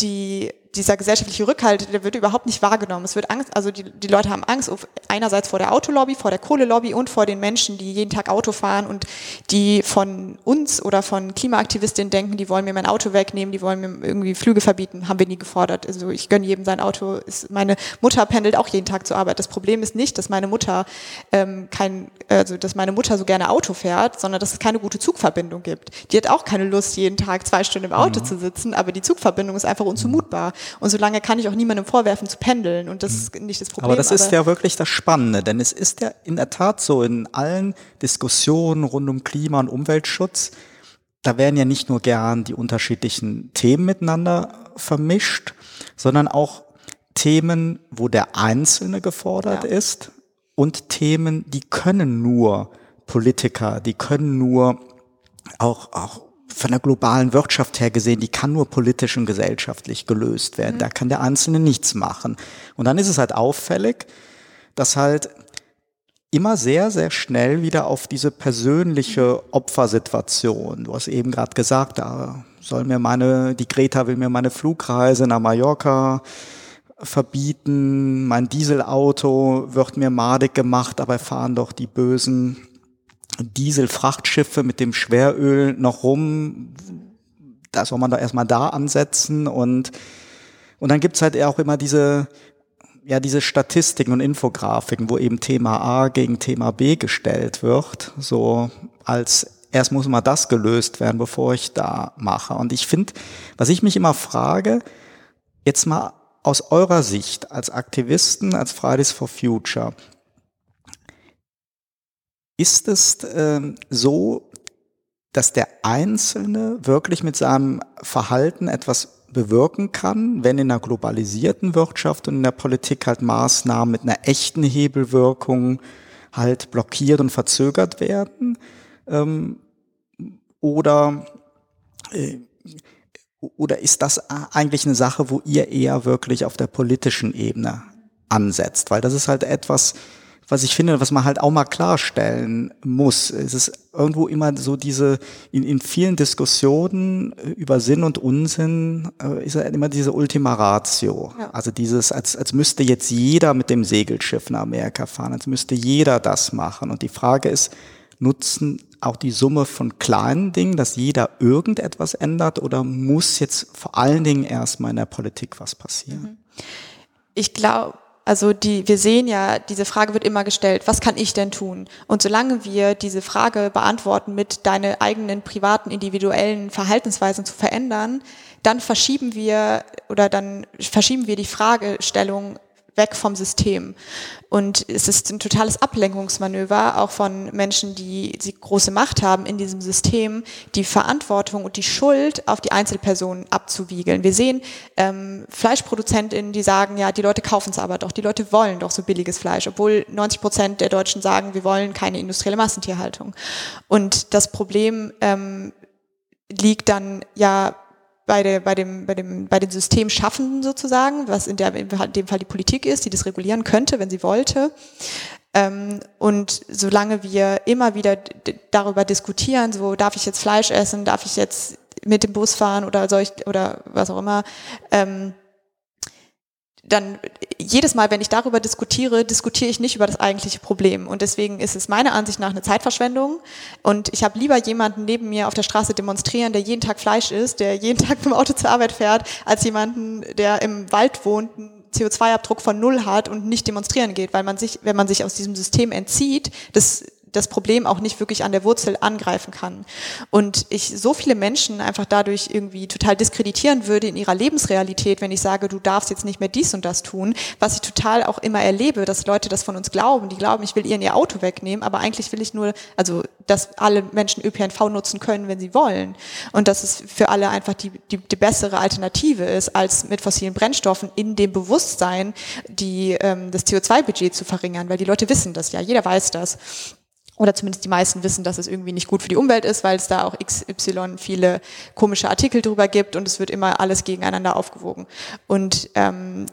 die, dieser gesellschaftliche Rückhalt, der wird überhaupt nicht wahrgenommen. Es wird Angst, also die, die Leute haben Angst, einerseits vor der Autolobby, vor der Kohlelobby und vor den Menschen, die jeden Tag Auto fahren und die von uns oder von Klimaaktivistinnen denken, die wollen mir mein Auto wegnehmen, die wollen mir irgendwie Flüge verbieten, haben wir nie gefordert. Also ich gönne jedem sein Auto. Ist, meine Mutter pendelt auch jeden Tag zur Arbeit. Das Problem ist nicht, dass meine Mutter ähm, kein, also dass meine Mutter so gerne Auto fährt, sondern dass es keine gute Zugverbindung gibt. Die hat auch keine Lust, jeden Tag zwei Stunden im Auto mhm. zu sitzen, aber die Zugverbindung ist einfach unzumutbar. Und solange kann ich auch niemandem vorwerfen zu pendeln. Und das ist nicht das Problem. Aber das ist ja wirklich das Spannende, denn es ist ja in der Tat so, in allen Diskussionen rund um Klima- und Umweltschutz, da werden ja nicht nur gern die unterschiedlichen Themen miteinander vermischt, sondern auch Themen, wo der Einzelne gefordert ja. ist und Themen, die können nur Politiker, die können nur auch, auch von der globalen Wirtschaft her gesehen, die kann nur politisch und gesellschaftlich gelöst werden. Mhm. Da kann der Einzelne nichts machen. Und dann ist es halt auffällig, dass halt immer sehr, sehr schnell wieder auf diese persönliche Opfersituation, du hast eben gerade gesagt, da soll mir meine, die Greta will mir meine Flugreise nach Mallorca verbieten, mein Dieselauto wird mir madig gemacht, dabei fahren doch die bösen Dieselfrachtschiffe mit dem Schweröl noch rum. Da soll man doch erstmal da ansetzen und, und dann gibt's halt auch immer diese, ja, diese Statistiken und Infografiken, wo eben Thema A gegen Thema B gestellt wird, so als erst muss mal das gelöst werden, bevor ich da mache. Und ich finde, was ich mich immer frage, jetzt mal aus eurer Sicht als Aktivisten, als Fridays for Future, ist es äh, so, dass der Einzelne wirklich mit seinem Verhalten etwas bewirken kann, wenn in einer globalisierten Wirtschaft und in der Politik halt Maßnahmen mit einer echten Hebelwirkung halt blockiert und verzögert werden? Ähm, oder, äh, oder ist das eigentlich eine Sache, wo ihr eher wirklich auf der politischen Ebene ansetzt? Weil das ist halt etwas, was ich finde, was man halt auch mal klarstellen muss. Es ist irgendwo immer so diese, in, in vielen Diskussionen über Sinn und Unsinn äh, ist ja immer diese Ultima Ratio. Ja. Also dieses, als, als müsste jetzt jeder mit dem Segelschiff nach Amerika fahren, als müsste jeder das machen. Und die Frage ist, nutzen auch die Summe von kleinen Dingen, dass jeder irgendetwas ändert oder muss jetzt vor allen Dingen erstmal in der Politik was passieren? Mhm. Ich glaube, also die, wir sehen ja, diese Frage wird immer gestellt, was kann ich denn tun? Und solange wir diese Frage beantworten mit deine eigenen privaten, individuellen Verhaltensweisen zu verändern, dann verschieben wir oder dann verschieben wir die Fragestellung weg vom System. Und es ist ein totales Ablenkungsmanöver, auch von Menschen, die große Macht haben in diesem System, die Verantwortung und die Schuld auf die Einzelpersonen abzuwiegeln. Wir sehen ähm, FleischproduzentInnen, die sagen, ja, die Leute kaufen es aber doch, die Leute wollen doch so billiges Fleisch, obwohl 90 Prozent der Deutschen sagen, wir wollen keine industrielle Massentierhaltung. Und das Problem ähm, liegt dann ja bei, der, bei, dem, bei, dem, bei den Systemschaffenden sozusagen, was in, der, in dem Fall die Politik ist, die das regulieren könnte, wenn sie wollte. Ähm, und solange wir immer wieder darüber diskutieren, so darf ich jetzt Fleisch essen, darf ich jetzt mit dem Bus fahren oder soll ich, oder was auch immer, ähm, dann jedes Mal, wenn ich darüber diskutiere, diskutiere ich nicht über das eigentliche Problem. Und deswegen ist es meiner Ansicht nach eine Zeitverschwendung. Und ich habe lieber jemanden neben mir auf der Straße demonstrieren, der jeden Tag Fleisch isst, der jeden Tag mit dem Auto zur Arbeit fährt, als jemanden, der im Wald wohnt, einen CO2-Abdruck von null hat und nicht demonstrieren geht, weil man sich, wenn man sich aus diesem System entzieht, das das Problem auch nicht wirklich an der Wurzel angreifen kann. Und ich so viele Menschen einfach dadurch irgendwie total diskreditieren würde in ihrer Lebensrealität, wenn ich sage, du darfst jetzt nicht mehr dies und das tun, was ich total auch immer erlebe, dass Leute das von uns glauben. Die glauben, ich will ihnen ihr Auto wegnehmen, aber eigentlich will ich nur, also, dass alle Menschen ÖPNV nutzen können, wenn sie wollen. Und dass es für alle einfach die, die, die bessere Alternative ist, als mit fossilen Brennstoffen in dem Bewusstsein, die, ähm, das CO2-Budget zu verringern, weil die Leute wissen das ja, jeder weiß das oder zumindest die meisten wissen, dass es irgendwie nicht gut für die Umwelt ist, weil es da auch XY viele komische Artikel drüber gibt und es wird immer alles gegeneinander aufgewogen. Und ähm,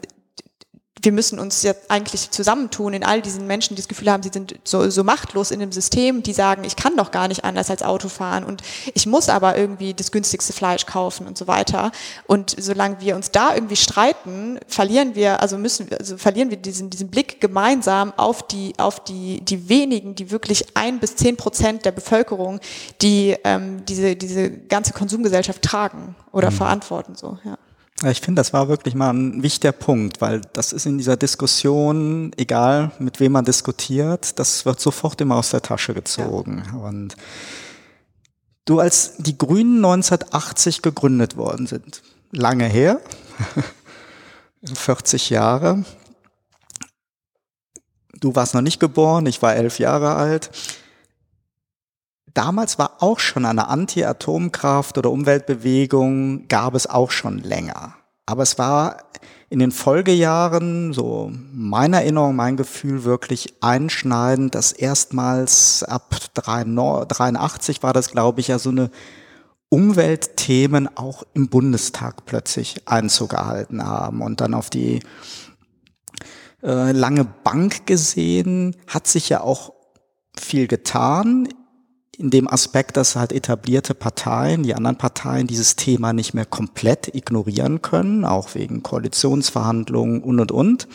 wir müssen uns jetzt eigentlich zusammentun in all diesen Menschen, die das Gefühl haben, sie sind so, so machtlos in dem System, die sagen, ich kann doch gar nicht anders als Auto fahren und ich muss aber irgendwie das günstigste Fleisch kaufen und so weiter. Und solange wir uns da irgendwie streiten, verlieren wir, also müssen wir, also verlieren wir diesen, diesen Blick gemeinsam auf die, auf die, die wenigen, die wirklich ein bis zehn Prozent der Bevölkerung, die ähm, diese, diese ganze Konsumgesellschaft tragen oder mhm. verantworten, so, ja. Ich finde, das war wirklich mal ein wichtiger Punkt, weil das ist in dieser Diskussion, egal mit wem man diskutiert, das wird sofort immer aus der Tasche gezogen. Ja. Und du, als die Grünen 1980 gegründet worden sind, lange her, 40 Jahre, du warst noch nicht geboren, ich war elf Jahre alt, damals war auch schon eine Anti-Atomkraft oder Umweltbewegung, gab es auch schon länger. Aber es war in den Folgejahren, so meiner Erinnerung, mein Gefühl wirklich einschneidend, dass erstmals ab 83 war das, glaube ich, ja so eine Umweltthemen auch im Bundestag plötzlich Einzug gehalten haben und dann auf die äh, lange Bank gesehen, hat sich ja auch viel getan in dem Aspekt, dass halt etablierte Parteien, die anderen Parteien dieses Thema nicht mehr komplett ignorieren können, auch wegen Koalitionsverhandlungen und und und.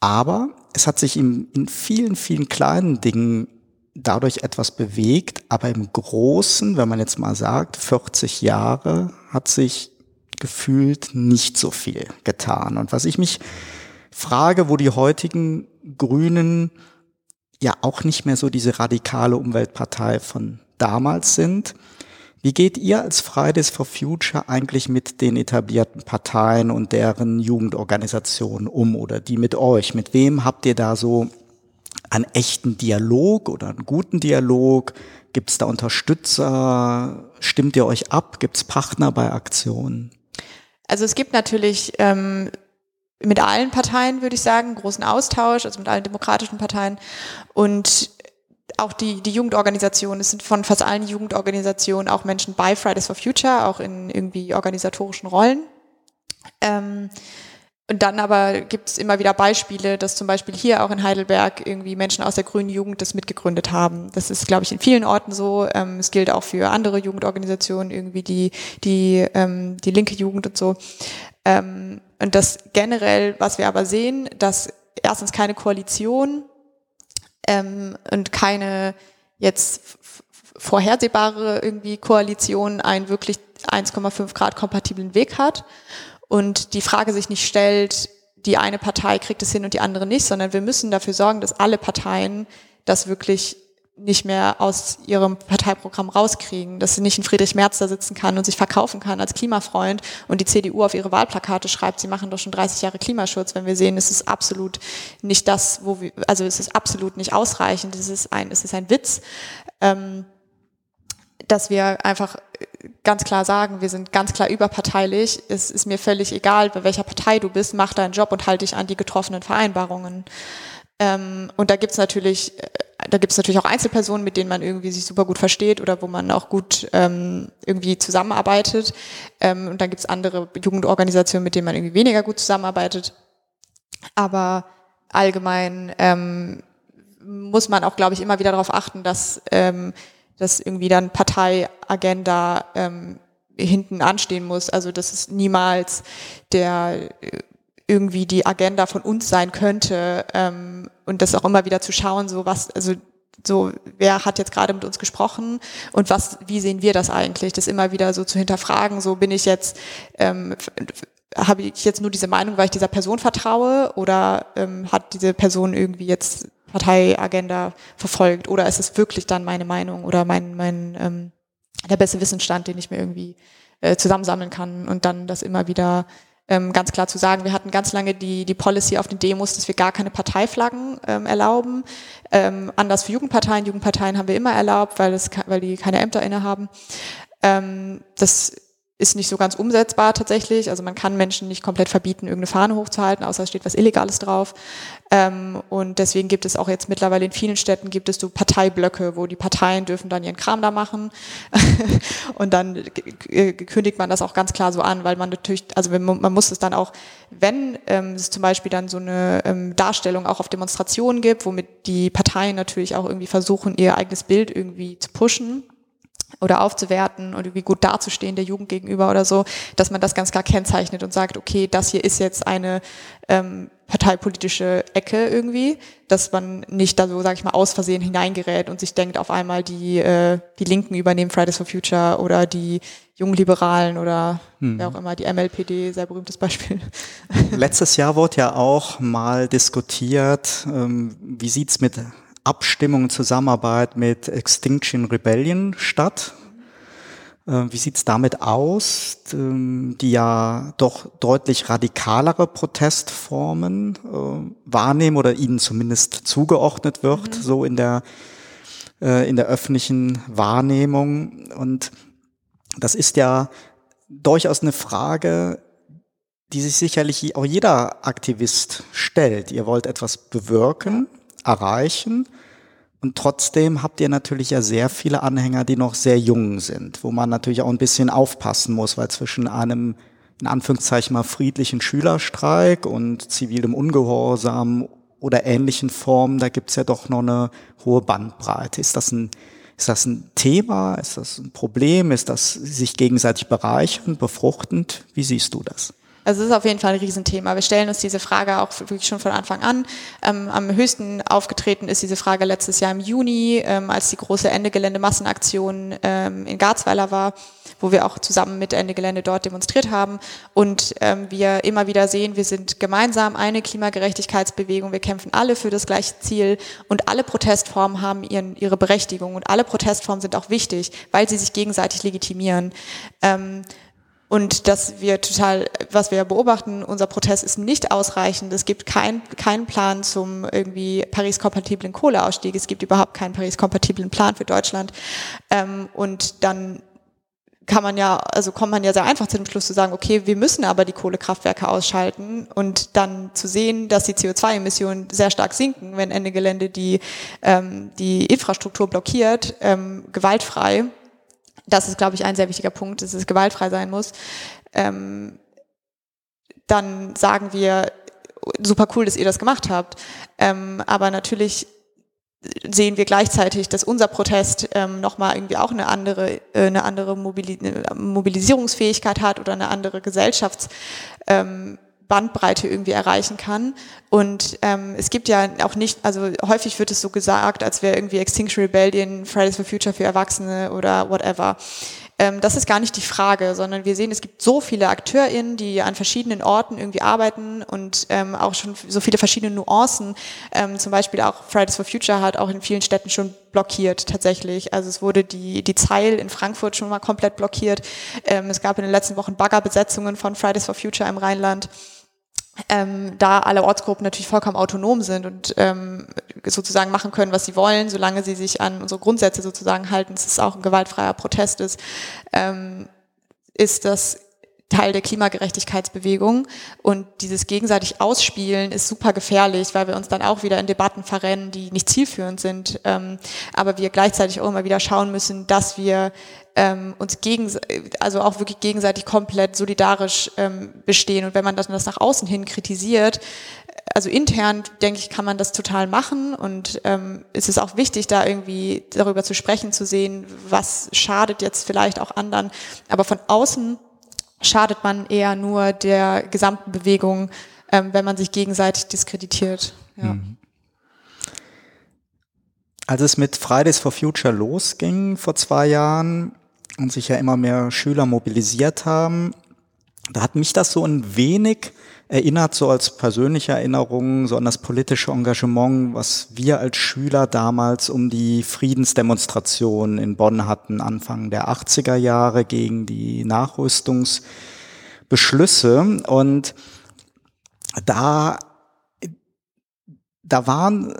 Aber es hat sich in, in vielen, vielen kleinen Dingen dadurch etwas bewegt, aber im Großen, wenn man jetzt mal sagt, 40 Jahre hat sich gefühlt nicht so viel getan. Und was ich mich frage, wo die heutigen Grünen ja auch nicht mehr so diese radikale Umweltpartei von damals sind. Wie geht ihr als Fridays for Future eigentlich mit den etablierten Parteien und deren Jugendorganisationen um oder die mit euch? Mit wem habt ihr da so einen echten Dialog oder einen guten Dialog? Gibt es da Unterstützer? Stimmt ihr euch ab? Gibt es Partner bei Aktionen? Also es gibt natürlich ähm, mit allen Parteien, würde ich sagen, großen Austausch, also mit allen demokratischen Parteien. Und auch die, die Jugendorganisationen, es sind von fast allen Jugendorganisationen auch Menschen bei Fridays for Future, auch in irgendwie organisatorischen Rollen. Ähm, und dann aber gibt es immer wieder Beispiele, dass zum Beispiel hier auch in Heidelberg irgendwie Menschen aus der grünen Jugend das mitgegründet haben. Das ist, glaube ich, in vielen Orten so. Ähm, es gilt auch für andere Jugendorganisationen, irgendwie die, die, ähm, die linke Jugend und so. Ähm, und das generell, was wir aber sehen, dass erstens keine Koalition ähm, und keine jetzt vorhersehbare irgendwie Koalition einen wirklich 1,5 Grad kompatiblen Weg hat und die Frage sich nicht stellt, die eine Partei kriegt es hin und die andere nicht, sondern wir müssen dafür sorgen, dass alle Parteien das wirklich nicht mehr aus ihrem Parteiprogramm rauskriegen, dass sie nicht ein Friedrich Merz da sitzen kann und sich verkaufen kann als Klimafreund und die CDU auf ihre Wahlplakate schreibt, sie machen doch schon 30 Jahre Klimaschutz, wenn wir sehen, es ist absolut nicht das, wo wir, also es ist absolut nicht ausreichend, es ist ein, es ist ein Witz, ähm, dass wir einfach ganz klar sagen, wir sind ganz klar überparteilich, es ist mir völlig egal, bei welcher Partei du bist, mach deinen Job und halte dich an die getroffenen Vereinbarungen. Ähm, und da gibt's natürlich, äh, da gibt's natürlich auch Einzelpersonen, mit denen man irgendwie sich super gut versteht oder wo man auch gut ähm, irgendwie zusammenarbeitet. Ähm, und dann gibt's andere Jugendorganisationen, mit denen man irgendwie weniger gut zusammenarbeitet. Aber allgemein ähm, muss man auch, glaube ich, immer wieder darauf achten, dass, ähm, dass irgendwie dann Parteiagenda ähm, hinten anstehen muss. Also dass es niemals der irgendwie die Agenda von uns sein könnte ähm, und das auch immer wieder zu schauen, so was, also so, wer hat jetzt gerade mit uns gesprochen und was, wie sehen wir das eigentlich? Das immer wieder so zu hinterfragen, so bin ich jetzt, ähm, habe ich jetzt nur diese Meinung, weil ich dieser Person vertraue oder ähm, hat diese Person irgendwie jetzt Parteiagenda verfolgt oder ist es wirklich dann meine Meinung oder mein, mein ähm, der beste Wissensstand, den ich mir irgendwie äh, zusammensammeln kann und dann das immer wieder ähm, ganz klar zu sagen. Wir hatten ganz lange die, die Policy auf den Demos, dass wir gar keine Parteiflaggen ähm, erlauben. Ähm, anders für Jugendparteien. Jugendparteien haben wir immer erlaubt, weil, es, weil die keine Ämter innehaben. Ähm, das ist nicht so ganz umsetzbar tatsächlich. Also man kann Menschen nicht komplett verbieten, irgendeine Fahne hochzuhalten, außer es steht was Illegales drauf. Ähm, und deswegen gibt es auch jetzt mittlerweile in vielen Städten gibt es so Parteiblöcke, wo die Parteien dürfen dann ihren Kram da machen. und dann kündigt man das auch ganz klar so an, weil man natürlich, also man muss es dann auch, wenn ähm, es zum Beispiel dann so eine ähm, Darstellung auch auf Demonstrationen gibt, womit die Parteien natürlich auch irgendwie versuchen, ihr eigenes Bild irgendwie zu pushen, oder aufzuwerten und irgendwie gut dazustehen der Jugend gegenüber oder so, dass man das ganz klar kennzeichnet und sagt, okay, das hier ist jetzt eine ähm, parteipolitische Ecke irgendwie, dass man nicht da so, sag ich mal, aus Versehen hineingerät und sich denkt, auf einmal die, äh, die Linken übernehmen Fridays for Future oder die Jungliberalen oder hm. wer auch immer, die MLPD, sehr berühmtes Beispiel. Letztes Jahr wurde ja auch mal diskutiert, ähm, wie sieht's mit Abstimmung, Zusammenarbeit mit Extinction Rebellion statt. Äh, wie sieht's damit aus, ähm, die ja doch deutlich radikalere Protestformen äh, wahrnehmen oder ihnen zumindest zugeordnet wird, mhm. so in der, äh, in der öffentlichen Wahrnehmung. Und das ist ja durchaus eine Frage, die sich sicherlich auch jeder Aktivist stellt. Ihr wollt etwas bewirken. Ja erreichen. Und trotzdem habt ihr natürlich ja sehr viele Anhänger, die noch sehr jung sind, wo man natürlich auch ein bisschen aufpassen muss, weil zwischen einem in Anführungszeichen mal friedlichen Schülerstreik und zivilem Ungehorsam oder ähnlichen Formen, da gibt's ja doch noch eine hohe Bandbreite. Ist das ein, ist das ein Thema? Ist das ein Problem? Ist das sich gegenseitig bereichernd, befruchtend? Wie siehst du das? Also es ist auf jeden Fall ein Riesenthema. Wir stellen uns diese Frage auch wirklich schon von Anfang an. Ähm, am höchsten aufgetreten ist diese Frage letztes Jahr im Juni, ähm, als die große Ende Gelände Massenaktion ähm, in Garzweiler war, wo wir auch zusammen mit Ende Gelände dort demonstriert haben. Und ähm, wir immer wieder sehen, wir sind gemeinsam eine Klimagerechtigkeitsbewegung. Wir kämpfen alle für das gleiche Ziel und alle Protestformen haben ihren, ihre Berechtigung und alle Protestformen sind auch wichtig, weil sie sich gegenseitig legitimieren. Und dass wir total, was wir beobachten, unser Protest ist nicht ausreichend. Es gibt keinen keinen Plan zum irgendwie Paris-kompatiblen Kohleausstieg. Es gibt überhaupt keinen Paris-kompatiblen Plan für Deutschland. Ähm, und dann kann man ja, also kommt man ja sehr einfach zu dem Schluss zu sagen, okay, wir müssen aber die Kohlekraftwerke ausschalten und dann zu sehen, dass die CO2-Emissionen sehr stark sinken, wenn Ende Gelände die, ähm, die Infrastruktur blockiert, ähm, gewaltfrei das ist, glaube ich, ein sehr wichtiger Punkt, dass es gewaltfrei sein muss. Ähm, dann sagen wir, super cool, dass ihr das gemacht habt. Ähm, aber natürlich sehen wir gleichzeitig, dass unser Protest ähm, nochmal irgendwie auch eine andere, äh, eine andere Mobili Mobilisierungsfähigkeit hat oder eine andere Gesellschafts, ähm, Bandbreite irgendwie erreichen kann. Und ähm, es gibt ja auch nicht, also häufig wird es so gesagt, als wäre irgendwie Extinction Rebellion, Fridays for Future für Erwachsene oder whatever. Ähm, das ist gar nicht die Frage, sondern wir sehen, es gibt so viele AkteurInnen, die an verschiedenen Orten irgendwie arbeiten und ähm, auch schon so viele verschiedene Nuancen. Ähm, zum Beispiel auch Fridays for Future hat auch in vielen Städten schon blockiert tatsächlich. Also es wurde die, die Zeil in Frankfurt schon mal komplett blockiert. Ähm, es gab in den letzten Wochen Baggerbesetzungen von Fridays for Future im Rheinland ähm, da alle Ortsgruppen natürlich vollkommen autonom sind und ähm, sozusagen machen können, was sie wollen, solange sie sich an unsere Grundsätze sozusagen halten, dass es auch ein gewaltfreier Protest ist, ähm, ist das Teil der Klimagerechtigkeitsbewegung. Und dieses gegenseitig Ausspielen ist super gefährlich, weil wir uns dann auch wieder in Debatten verrennen, die nicht zielführend sind. Ähm, aber wir gleichzeitig auch immer wieder schauen müssen, dass wir ähm, uns gegen, also auch wirklich gegenseitig komplett solidarisch ähm, bestehen. Und wenn man das, das nach außen hin kritisiert, also intern, denke ich, kann man das total machen und ähm, es ist auch wichtig, da irgendwie darüber zu sprechen, zu sehen, was schadet jetzt vielleicht auch anderen. Aber von außen schadet man eher nur der gesamten Bewegung, ähm, wenn man sich gegenseitig diskreditiert. Ja. Mhm. Als es mit Fridays for Future losging vor zwei Jahren und sich ja immer mehr Schüler mobilisiert haben, da hat mich das so ein wenig erinnert, so als persönliche Erinnerung, so an das politische Engagement, was wir als Schüler damals um die Friedensdemonstration in Bonn hatten, Anfang der 80er Jahre gegen die Nachrüstungsbeschlüsse. Und da, da waren,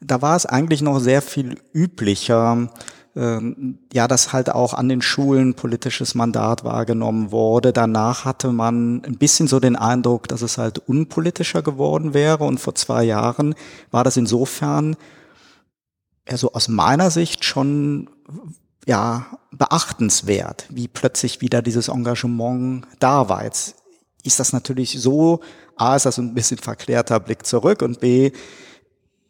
da war es eigentlich noch sehr viel üblicher, ja, dass halt auch an den Schulen politisches Mandat wahrgenommen wurde. Danach hatte man ein bisschen so den Eindruck, dass es halt unpolitischer geworden wäre. Und vor zwei Jahren war das insofern, also aus meiner Sicht schon, ja, beachtenswert, wie plötzlich wieder dieses Engagement da war. Jetzt ist das natürlich so, A, ist das ein bisschen verklärter Blick zurück und B,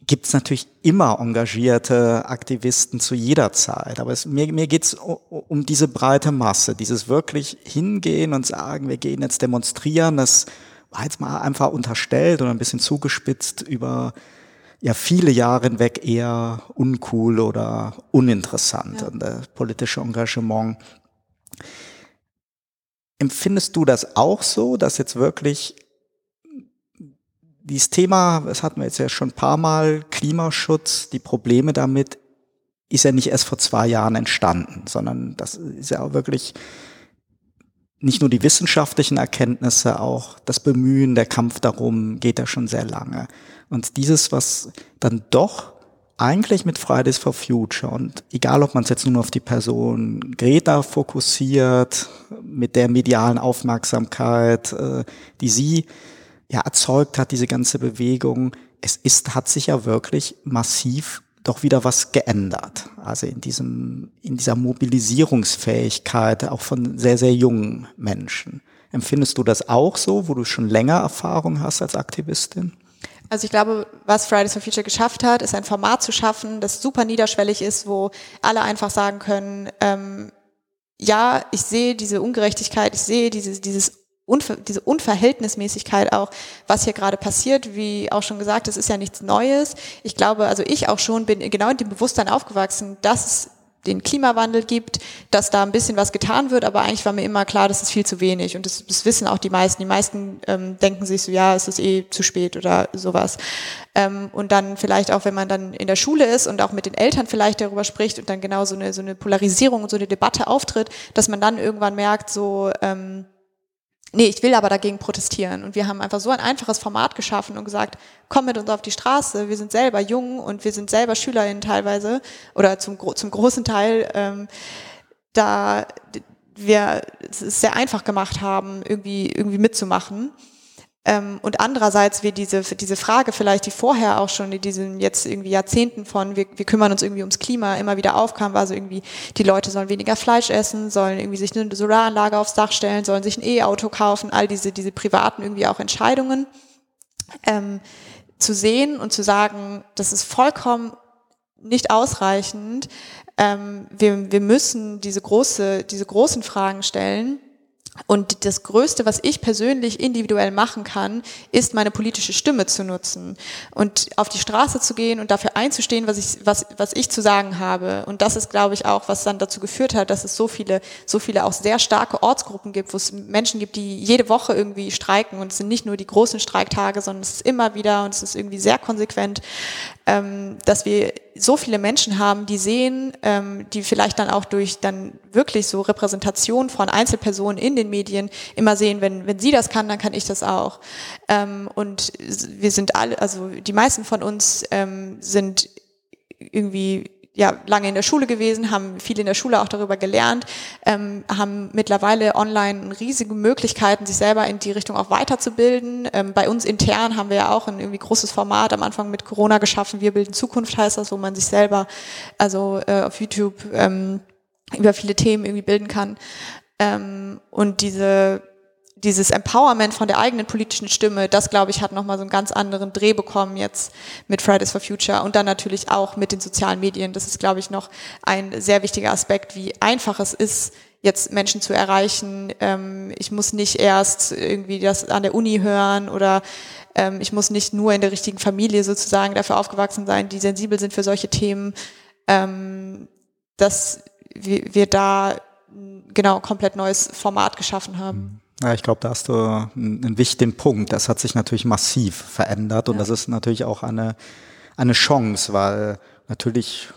gibt es natürlich immer engagierte Aktivisten zu jeder Zeit. Aber es, mir, mir geht es um diese breite Masse, dieses wirklich hingehen und sagen, wir gehen jetzt demonstrieren, das war jetzt mal einfach unterstellt oder ein bisschen zugespitzt über ja viele Jahre hinweg eher uncool oder uninteressant ja. und das politische Engagement. Empfindest du das auch so, dass jetzt wirklich dieses Thema, das hatten wir jetzt ja schon ein paar Mal, Klimaschutz, die Probleme damit, ist ja nicht erst vor zwei Jahren entstanden, sondern das ist ja auch wirklich nicht nur die wissenschaftlichen Erkenntnisse, auch das Bemühen, der Kampf darum geht ja schon sehr lange. Und dieses, was dann doch eigentlich mit Fridays for Future und egal, ob man es jetzt nur auf die Person Greta fokussiert, mit der medialen Aufmerksamkeit, äh, die sie ja, erzeugt hat, diese ganze Bewegung, es ist, hat sich ja wirklich massiv doch wieder was geändert. Also in diesem, in dieser Mobilisierungsfähigkeit auch von sehr, sehr jungen Menschen. Empfindest du das auch so, wo du schon länger Erfahrung hast als Aktivistin? Also ich glaube, was Fridays for Future geschafft hat, ist ein Format zu schaffen, das super niederschwellig ist, wo alle einfach sagen können, ähm, ja, ich sehe diese Ungerechtigkeit, ich sehe dieses, dieses Unver diese Unverhältnismäßigkeit auch, was hier gerade passiert, wie auch schon gesagt, es ist ja nichts Neues. Ich glaube, also ich auch schon bin genau in dem Bewusstsein aufgewachsen, dass es den Klimawandel gibt, dass da ein bisschen was getan wird, aber eigentlich war mir immer klar, das ist viel zu wenig und das, das wissen auch die meisten. Die meisten ähm, denken sich so, ja, es ist eh zu spät oder sowas. Ähm, und dann vielleicht auch, wenn man dann in der Schule ist und auch mit den Eltern vielleicht darüber spricht und dann genau so eine, so eine Polarisierung und so eine Debatte auftritt, dass man dann irgendwann merkt, so, ähm, nee, ich will aber dagegen protestieren. Und wir haben einfach so ein einfaches Format geschaffen und gesagt, komm mit uns auf die Straße, wir sind selber jung und wir sind selber SchülerInnen teilweise oder zum, zum großen Teil, ähm, da wir es sehr einfach gemacht haben, irgendwie, irgendwie mitzumachen. Ähm, und andererseits wir diese, diese Frage vielleicht, die vorher auch schon in diesen jetzt irgendwie Jahrzehnten von, wir, wir kümmern uns irgendwie ums Klima, immer wieder aufkam, war so irgendwie, die Leute sollen weniger Fleisch essen, sollen irgendwie sich eine Solaranlage aufs Dach stellen, sollen sich ein E-Auto kaufen, all diese, diese privaten irgendwie auch Entscheidungen ähm, zu sehen und zu sagen, das ist vollkommen nicht ausreichend. Ähm, wir, wir müssen diese große, diese großen Fragen stellen und das Größte, was ich persönlich individuell machen kann, ist meine politische Stimme zu nutzen und auf die Straße zu gehen und dafür einzustehen, was ich, was, was ich zu sagen habe. Und das ist, glaube ich, auch, was dann dazu geführt hat, dass es so viele, so viele auch sehr starke Ortsgruppen gibt, wo es Menschen gibt, die jede Woche irgendwie streiken. Und es sind nicht nur die großen Streiktage, sondern es ist immer wieder und es ist irgendwie sehr konsequent, ähm, dass wir so viele Menschen haben, die sehen, ähm, die vielleicht dann auch durch dann wirklich so Repräsentation von Einzelpersonen in den Medien immer sehen, wenn, wenn sie das kann, dann kann ich das auch. Ähm, und wir sind alle, also die meisten von uns ähm, sind irgendwie ja, lange in der Schule gewesen, haben viel in der Schule auch darüber gelernt, ähm, haben mittlerweile online riesige Möglichkeiten, sich selber in die Richtung auch weiterzubilden. Ähm, bei uns intern haben wir ja auch ein irgendwie großes Format am Anfang mit Corona geschaffen. Wir bilden Zukunft heißt das, wo man sich selber also äh, auf YouTube ähm, über viele Themen irgendwie bilden kann. Ähm, und diese dieses Empowerment von der eigenen politischen Stimme, das glaube ich hat nochmal so einen ganz anderen Dreh bekommen jetzt mit Fridays for Future und dann natürlich auch mit den sozialen Medien. Das ist glaube ich noch ein sehr wichtiger Aspekt, wie einfach es ist, jetzt Menschen zu erreichen. Ähm, ich muss nicht erst irgendwie das an der Uni hören oder ähm, ich muss nicht nur in der richtigen Familie sozusagen dafür aufgewachsen sein, die sensibel sind für solche Themen, ähm, dass wir da genau komplett neues Format geschaffen haben. Mhm. Ja, ich glaube, da hast du einen wichtigen Punkt. Das hat sich natürlich massiv verändert und ja. das ist natürlich auch eine, eine Chance, weil natürlich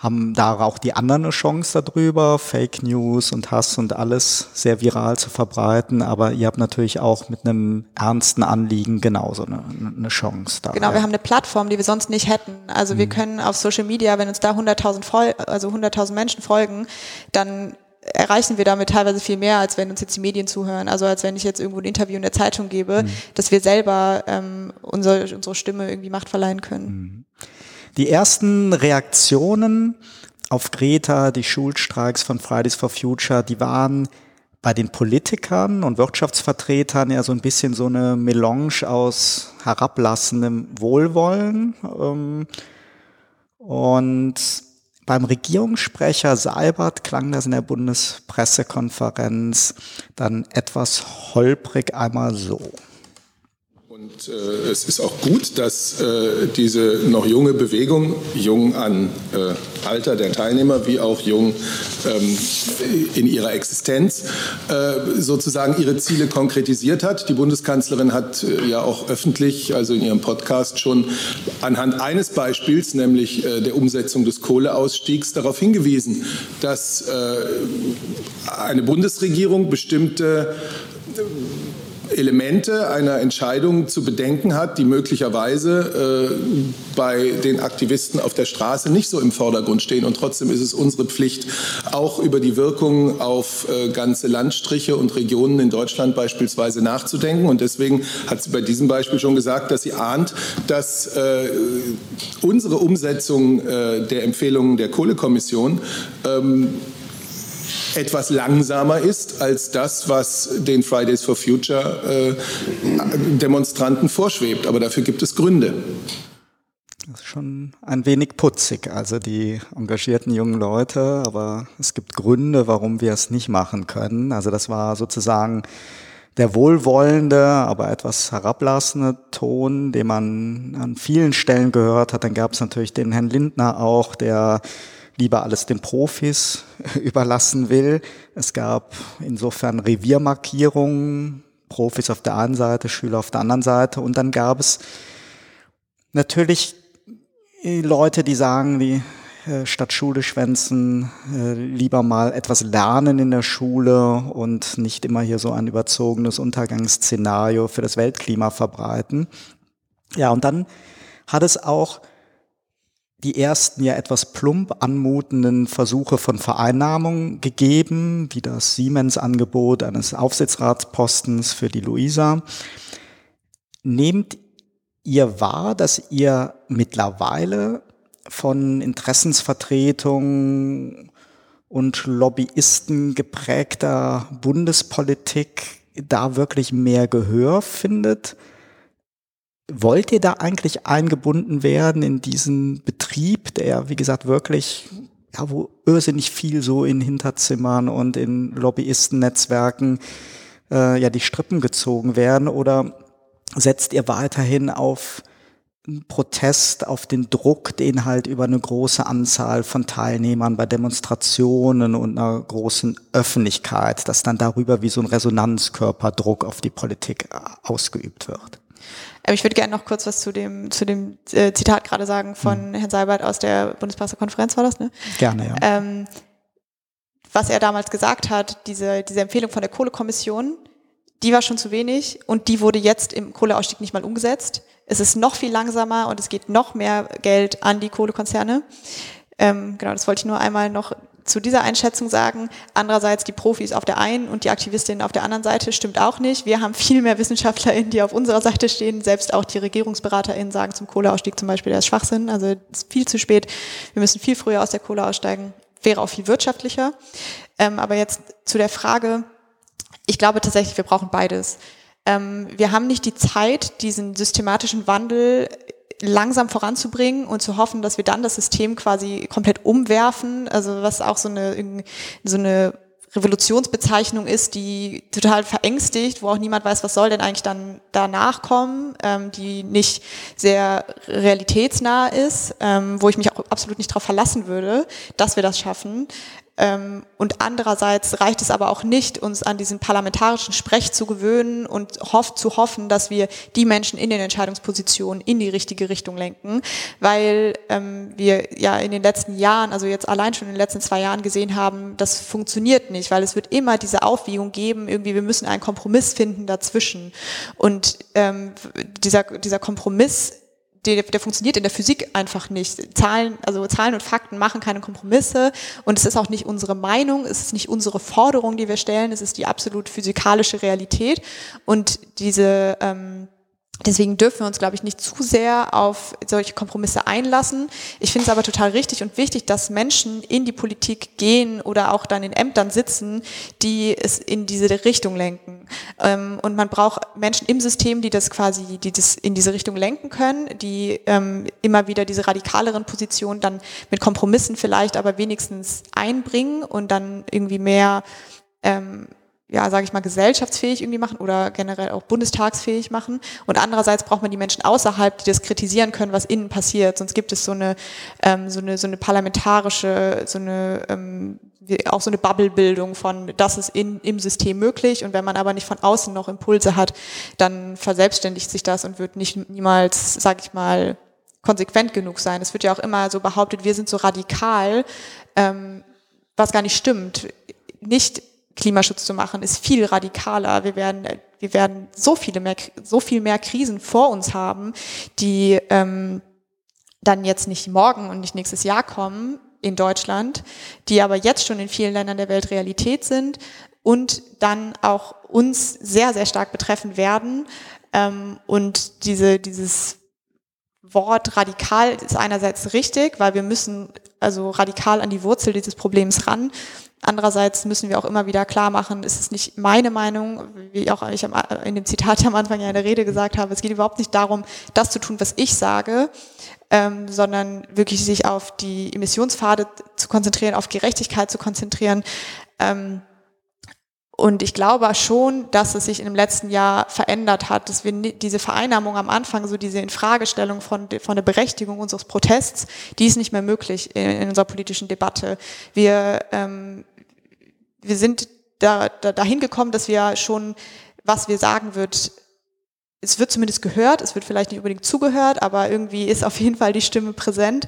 haben da auch die anderen eine Chance darüber, Fake News und Hass und alles sehr viral zu verbreiten. Aber ihr habt natürlich auch mit einem ernsten Anliegen genauso eine, eine Chance da. Genau, wir haben eine Plattform, die wir sonst nicht hätten. Also mhm. wir können auf Social Media, wenn uns da 100.000 also 100.000 Menschen folgen, dann erreichen wir damit teilweise viel mehr, als wenn uns jetzt die Medien zuhören. Also als wenn ich jetzt irgendwo ein Interview in der Zeitung gebe, mhm. dass wir selber ähm, unsere, unsere Stimme irgendwie Macht verleihen können. Mhm. Die ersten Reaktionen auf Greta, die Schulstreiks von Fridays for Future, die waren bei den Politikern und Wirtschaftsvertretern ja so ein bisschen so eine Melange aus herablassendem Wohlwollen. Ähm, und beim Regierungssprecher Seibert klang das in der Bundespressekonferenz dann etwas holprig einmal so. Und äh, es ist auch gut, dass äh, diese noch junge Bewegung, jung an äh, Alter der Teilnehmer wie auch jung ähm, in ihrer Existenz, äh, sozusagen ihre Ziele konkretisiert hat. Die Bundeskanzlerin hat äh, ja auch öffentlich, also in ihrem Podcast schon anhand eines Beispiels, nämlich äh, der Umsetzung des Kohleausstiegs, darauf hingewiesen, dass eine Bundesregierung bestimmte Elemente einer Entscheidung zu bedenken hat, die möglicherweise äh, bei den Aktivisten auf der Straße nicht so im Vordergrund stehen. Und trotzdem ist es unsere Pflicht, auch über die Wirkung auf äh, ganze Landstriche und Regionen in Deutschland beispielsweise nachzudenken. Und deswegen hat sie bei diesem Beispiel schon gesagt, dass sie ahnt, dass äh, unsere Umsetzung äh, der Empfehlungen der Kohlekommission ähm, etwas langsamer ist als das, was den Fridays for Future äh, Demonstranten vorschwebt. Aber dafür gibt es Gründe. Das ist schon ein wenig putzig, also die engagierten jungen Leute, aber es gibt Gründe, warum wir es nicht machen können. Also das war sozusagen der wohlwollende, aber etwas herablassende Ton, den man an vielen Stellen gehört hat. Dann gab es natürlich den Herrn Lindner auch, der lieber alles den Profis überlassen will. Es gab insofern Reviermarkierungen, Profis auf der einen Seite, Schüler auf der anderen Seite. Und dann gab es natürlich Leute, die sagen, die äh, statt Schule schwänzen, äh, lieber mal etwas lernen in der Schule und nicht immer hier so ein überzogenes Untergangsszenario für das Weltklima verbreiten. Ja, und dann hat es auch die ersten ja etwas plump anmutenden Versuche von Vereinnahmung gegeben, wie das Siemens-Angebot eines Aufsichtsratspostens für die Luisa. Nehmt ihr wahr, dass ihr mittlerweile von Interessensvertretungen und Lobbyisten geprägter Bundespolitik da wirklich mehr Gehör findet? Wollt ihr da eigentlich eingebunden werden in diesen Betrieb, der, wie gesagt, wirklich, ja, wo irrsinnig viel so in Hinterzimmern und in Lobbyistennetzwerken äh, ja die Strippen gezogen werden? Oder setzt ihr weiterhin auf Protest, auf den Druck, den halt über eine große Anzahl von Teilnehmern bei Demonstrationen und einer großen Öffentlichkeit, dass dann darüber wie so ein Resonanzkörperdruck auf die Politik äh, ausgeübt wird? Ähm, ich würde gerne noch kurz was zu dem, zu dem äh, Zitat gerade sagen von mhm. Herrn Seibert aus der Bundespressekonferenz, war das, ne? Gerne, ja. Ähm, was er damals gesagt hat, diese, diese Empfehlung von der Kohlekommission, die war schon zu wenig und die wurde jetzt im Kohleausstieg nicht mal umgesetzt. Es ist noch viel langsamer und es geht noch mehr Geld an die Kohlekonzerne. Ähm, genau, das wollte ich nur einmal noch zu dieser Einschätzung sagen. Andererseits die Profis auf der einen und die Aktivistinnen auf der anderen Seite stimmt auch nicht. Wir haben viel mehr WissenschaftlerInnen, die auf unserer Seite stehen. Selbst auch die RegierungsberaterInnen sagen zum Kohleausstieg zum Beispiel, der ist Schwachsinn. Also ist viel zu spät. Wir müssen viel früher aus der Kohle aussteigen. Wäre auch viel wirtschaftlicher. Ähm, aber jetzt zu der Frage. Ich glaube tatsächlich, wir brauchen beides. Ähm, wir haben nicht die Zeit, diesen systematischen Wandel langsam voranzubringen und zu hoffen, dass wir dann das System quasi komplett umwerfen, also was auch so eine, so eine Revolutionsbezeichnung ist, die total verängstigt, wo auch niemand weiß, was soll denn eigentlich dann danach kommen, ähm, die nicht sehr realitätsnah ist, ähm, wo ich mich auch absolut nicht darauf verlassen würde, dass wir das schaffen. Ähm, und andererseits reicht es aber auch nicht, uns an diesen parlamentarischen Sprech zu gewöhnen und hoff, zu hoffen, dass wir die Menschen in den Entscheidungspositionen in die richtige Richtung lenken, weil ähm, wir ja in den letzten Jahren, also jetzt allein schon in den letzten zwei Jahren gesehen haben, das funktioniert nicht, weil es wird immer diese Aufwiegung geben, irgendwie wir müssen einen Kompromiss finden dazwischen. Und ähm, dieser, dieser Kompromiss der, der funktioniert in der Physik einfach nicht. Zahlen, also Zahlen und Fakten machen keine Kompromisse und es ist auch nicht unsere Meinung, es ist nicht unsere Forderung, die wir stellen, es ist die absolut physikalische Realität und diese ähm, Deswegen dürfen wir uns, glaube ich, nicht zu sehr auf solche Kompromisse einlassen. Ich finde es aber total richtig und wichtig, dass Menschen in die Politik gehen oder auch dann in Ämtern sitzen, die es in diese Richtung lenken. Ähm, und man braucht Menschen im System, die das quasi, die das in diese Richtung lenken können, die ähm, immer wieder diese radikaleren Positionen dann mit Kompromissen vielleicht aber wenigstens einbringen und dann irgendwie mehr ähm, ja, sage ich mal, gesellschaftsfähig irgendwie machen oder generell auch bundestagsfähig machen. Und andererseits braucht man die Menschen außerhalb, die das kritisieren können, was innen passiert. Sonst gibt es so eine, ähm, so eine, so eine parlamentarische, so eine, ähm, auch so eine Bubblebildung von, das ist in, im System möglich. Und wenn man aber nicht von außen noch Impulse hat, dann verselbstständigt sich das und wird nicht niemals, sage ich mal, konsequent genug sein. Es wird ja auch immer so behauptet, wir sind so radikal, ähm, was gar nicht stimmt. Nicht Klimaschutz zu machen, ist viel radikaler. Wir werden, wir werden so viele mehr, so viel mehr Krisen vor uns haben, die ähm, dann jetzt nicht morgen und nicht nächstes Jahr kommen in Deutschland, die aber jetzt schon in vielen Ländern der Welt Realität sind und dann auch uns sehr, sehr stark betreffen werden. Ähm, und diese, dieses Wort radikal ist einerseits richtig, weil wir müssen also radikal an die Wurzel dieses Problems ran. Andererseits müssen wir auch immer wieder klar machen, es ist nicht meine Meinung, wie auch ich in dem Zitat am Anfang ja in der Rede gesagt habe, es geht überhaupt nicht darum, das zu tun, was ich sage, ähm, sondern wirklich sich auf die Emissionspfade zu konzentrieren, auf Gerechtigkeit zu konzentrieren. Ähm, und ich glaube schon, dass es sich dem letzten Jahr verändert hat, dass wir diese Vereinnahmung am Anfang, so diese Infragestellung von, von der Berechtigung unseres Protests, die ist nicht mehr möglich in, in unserer politischen Debatte. Wir, ähm, wir sind da, da, dahin gekommen, dass wir schon, was wir sagen wird, es wird zumindest gehört, es wird vielleicht nicht unbedingt zugehört, aber irgendwie ist auf jeden Fall die Stimme präsent.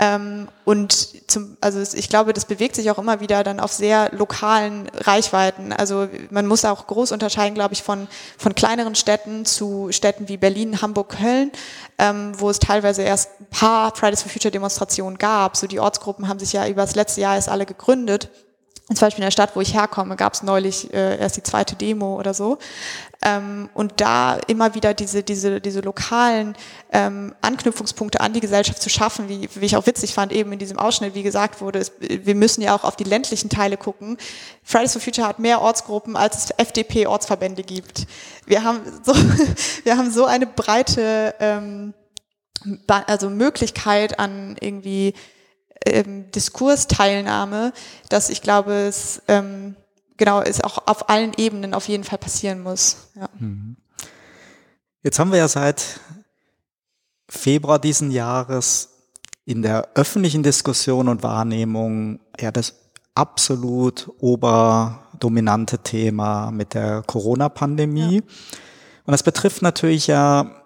Ähm, und zum, also ich glaube, das bewegt sich auch immer wieder dann auf sehr lokalen Reichweiten. Also man muss auch groß unterscheiden, glaube ich, von, von kleineren Städten zu Städten wie Berlin, Hamburg, Köln, ähm, wo es teilweise erst ein paar Fridays for Future Demonstrationen gab. So die Ortsgruppen haben sich ja über das letzte Jahr erst alle gegründet. Zum Beispiel in der Stadt, wo ich herkomme, gab es neulich äh, erst die zweite Demo oder so. Ähm, und da immer wieder diese, diese, diese lokalen ähm, Anknüpfungspunkte an die Gesellschaft zu schaffen, wie, wie ich auch witzig fand, eben in diesem Ausschnitt, wie gesagt wurde, es, wir müssen ja auch auf die ländlichen Teile gucken. Fridays for Future hat mehr Ortsgruppen, als es FDP-Ortsverbände gibt. Wir haben so, wir haben so eine breite ähm, also Möglichkeit an irgendwie ähm, Diskursteilnahme, dass ich glaube, es ähm, genau es auch auf allen Ebenen auf jeden Fall passieren muss. Ja. Mhm. Jetzt haben wir ja seit Februar diesen Jahres in der öffentlichen Diskussion und Wahrnehmung ja das absolut oberdominante Thema mit der Corona-Pandemie. Ja. Und das betrifft natürlich ja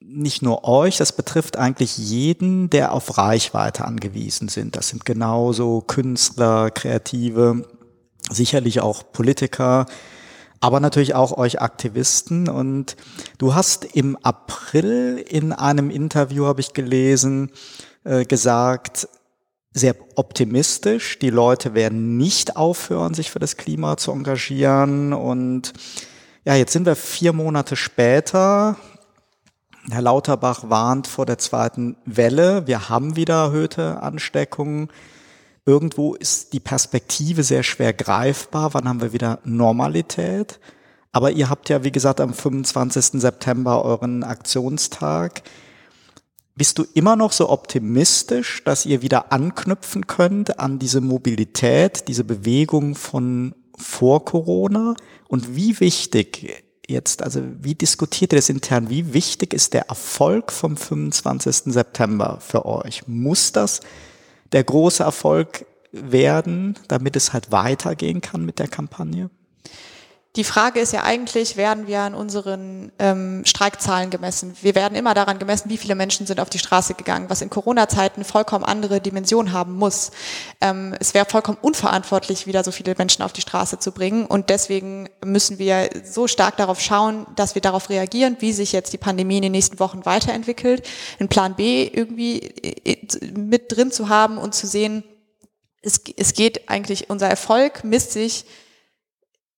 nicht nur euch, das betrifft eigentlich jeden, der auf Reichweite angewiesen sind. Das sind genauso Künstler, Kreative, sicherlich auch Politiker, aber natürlich auch euch Aktivisten. Und du hast im April in einem Interview, habe ich gelesen, äh, gesagt, sehr optimistisch, die Leute werden nicht aufhören, sich für das Klima zu engagieren. Und ja, jetzt sind wir vier Monate später. Herr Lauterbach warnt vor der zweiten Welle. Wir haben wieder erhöhte Ansteckungen. Irgendwo ist die Perspektive sehr schwer greifbar. Wann haben wir wieder Normalität? Aber ihr habt ja, wie gesagt, am 25. September euren Aktionstag. Bist du immer noch so optimistisch, dass ihr wieder anknüpfen könnt an diese Mobilität, diese Bewegung von vor Corona? Und wie wichtig jetzt, also wie diskutiert ihr das intern? Wie wichtig ist der Erfolg vom 25. September für euch? Muss das der große Erfolg werden, damit es halt weitergehen kann mit der Kampagne? Die Frage ist ja eigentlich, werden wir an unseren ähm, Streikzahlen gemessen? Wir werden immer daran gemessen, wie viele Menschen sind auf die Straße gegangen, was in Corona-Zeiten vollkommen andere Dimension haben muss. Ähm, es wäre vollkommen unverantwortlich, wieder so viele Menschen auf die Straße zu bringen. Und deswegen müssen wir so stark darauf schauen, dass wir darauf reagieren, wie sich jetzt die Pandemie in den nächsten Wochen weiterentwickelt, einen Plan B irgendwie äh, mit drin zu haben und zu sehen, es, es geht eigentlich, unser Erfolg misst sich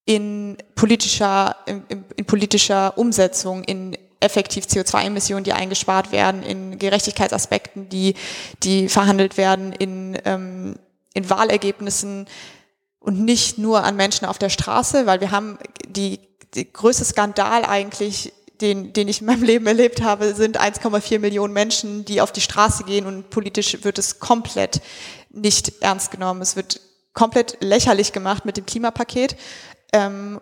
in politischer, in, in politischer Umsetzung, in effektiv CO2-Emissionen, die eingespart werden, in Gerechtigkeitsaspekten, die, die verhandelt werden, in, ähm, in Wahlergebnissen und nicht nur an Menschen auf der Straße, weil wir haben die, die größte Skandal eigentlich, den, den ich in meinem Leben erlebt habe, sind 1,4 Millionen Menschen, die auf die Straße gehen und politisch wird es komplett nicht ernst genommen. Es wird komplett lächerlich gemacht mit dem Klimapaket. Ähm,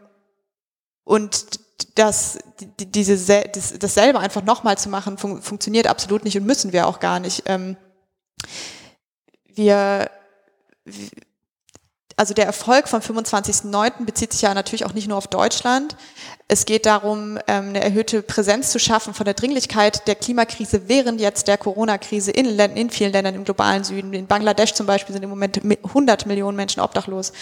und das, die, diese, das, das selber einfach nochmal zu machen, fun funktioniert absolut nicht und müssen wir auch gar nicht. Ähm, wir, also der Erfolg vom 25.09. bezieht sich ja natürlich auch nicht nur auf Deutschland. Es geht darum, ähm, eine erhöhte Präsenz zu schaffen von der Dringlichkeit der Klimakrise während jetzt der Corona-Krise in, in vielen Ländern im globalen Süden. In Bangladesch zum Beispiel sind im Moment 100 Millionen Menschen obdachlos.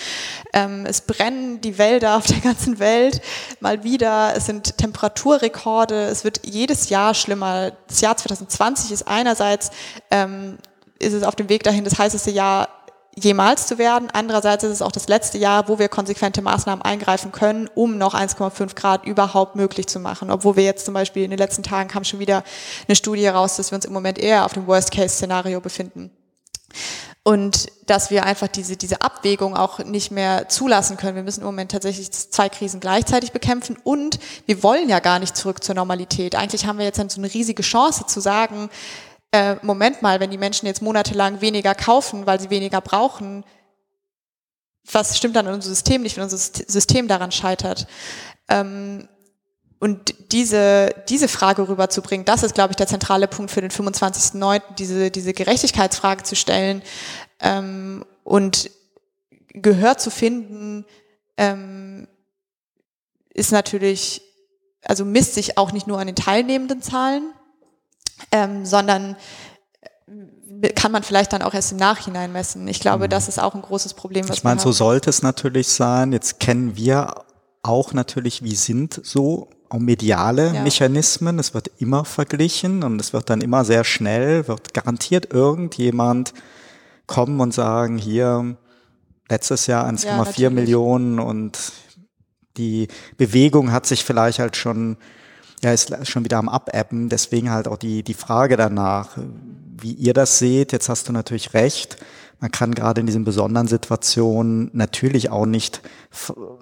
Ähm, es brennen die Wälder auf der ganzen Welt mal wieder. Es sind Temperaturrekorde. Es wird jedes Jahr schlimmer. Das Jahr 2020 ist einerseits ähm, ist es auf dem Weg dahin das heißeste Jahr jemals zu werden. Andererseits ist es auch das letzte Jahr, wo wir konsequente Maßnahmen eingreifen können, um noch 1,5 Grad überhaupt möglich zu machen. Obwohl wir jetzt zum Beispiel in den letzten Tagen kam schon wieder eine Studie raus, dass wir uns im Moment eher auf dem Worst-Case-Szenario befinden. Und dass wir einfach diese, diese Abwägung auch nicht mehr zulassen können. Wir müssen im Moment tatsächlich zwei Krisen gleichzeitig bekämpfen und wir wollen ja gar nicht zurück zur Normalität. Eigentlich haben wir jetzt so eine riesige Chance zu sagen, äh, Moment mal, wenn die Menschen jetzt monatelang weniger kaufen, weil sie weniger brauchen, was stimmt dann in unserem System nicht, wenn unser System daran scheitert? Ähm, und diese, diese Frage rüberzubringen, das ist, glaube ich, der zentrale Punkt für den 25.09., diese, diese Gerechtigkeitsfrage zu stellen ähm, und Gehör zu finden, ähm, ist natürlich, also misst sich auch nicht nur an den teilnehmenden Zahlen, ähm, sondern äh, kann man vielleicht dann auch erst im Nachhinein messen. Ich glaube, mhm. das ist auch ein großes Problem. Was ich meine, so sollte es natürlich sein. Jetzt kennen wir auch natürlich, wie sind so mediale ja. Mechanismen. Es wird immer verglichen und es wird dann immer sehr schnell, wird garantiert irgendjemand kommen und sagen, hier letztes Jahr 1,4 ja, Millionen und die Bewegung hat sich vielleicht halt schon ja, ist schon wieder am Abebben. Deswegen halt auch die, die Frage danach, wie ihr das seht. Jetzt hast du natürlich recht. Man kann gerade in diesen besonderen Situationen natürlich auch nicht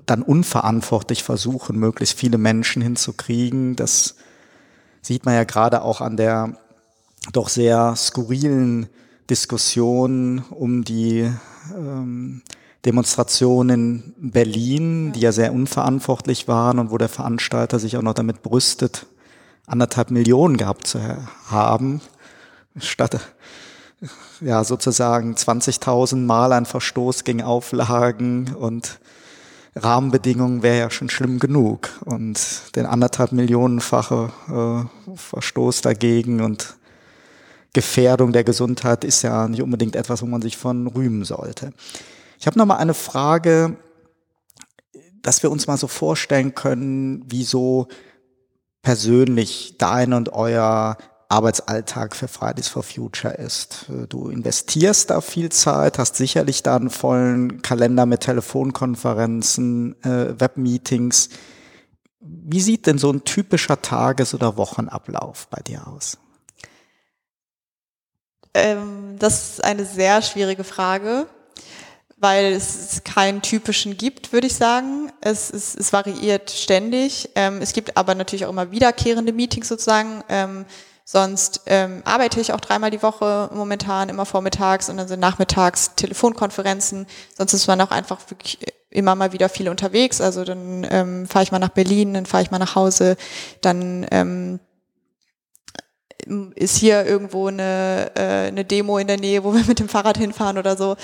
dann unverantwortlich versuchen, möglichst viele Menschen hinzukriegen. Das sieht man ja gerade auch an der doch sehr skurrilen Diskussion um die ähm, Demonstrationen in Berlin, die ja sehr unverantwortlich waren und wo der Veranstalter sich auch noch damit brüstet, anderthalb Millionen gehabt zu haben, statt ja sozusagen 20.000 Mal ein Verstoß gegen Auflagen und Rahmenbedingungen wäre ja schon schlimm genug und den anderthalb Millionenfache äh, Verstoß dagegen und Gefährdung der Gesundheit ist ja nicht unbedingt etwas, wo man sich von rühmen sollte. Ich habe noch mal eine Frage, dass wir uns mal so vorstellen können, wie so persönlich dein und euer Arbeitsalltag für Fridays for Future ist. Du investierst da viel Zeit, hast sicherlich da einen vollen Kalender mit Telefonkonferenzen, äh, Webmeetings. Wie sieht denn so ein typischer Tages- oder Wochenablauf bei dir aus? Ähm, das ist eine sehr schwierige Frage weil es keinen typischen gibt, würde ich sagen. Es, es, es variiert ständig. Ähm, es gibt aber natürlich auch immer wiederkehrende Meetings sozusagen. Ähm, sonst ähm, arbeite ich auch dreimal die Woche momentan, immer vormittags und dann sind nachmittags Telefonkonferenzen. Sonst ist man auch einfach wirklich immer mal wieder viel unterwegs. Also dann ähm, fahre ich mal nach Berlin, dann fahre ich mal nach Hause, dann ähm, ist hier irgendwo eine, äh, eine Demo in der Nähe, wo wir mit dem Fahrrad hinfahren oder so.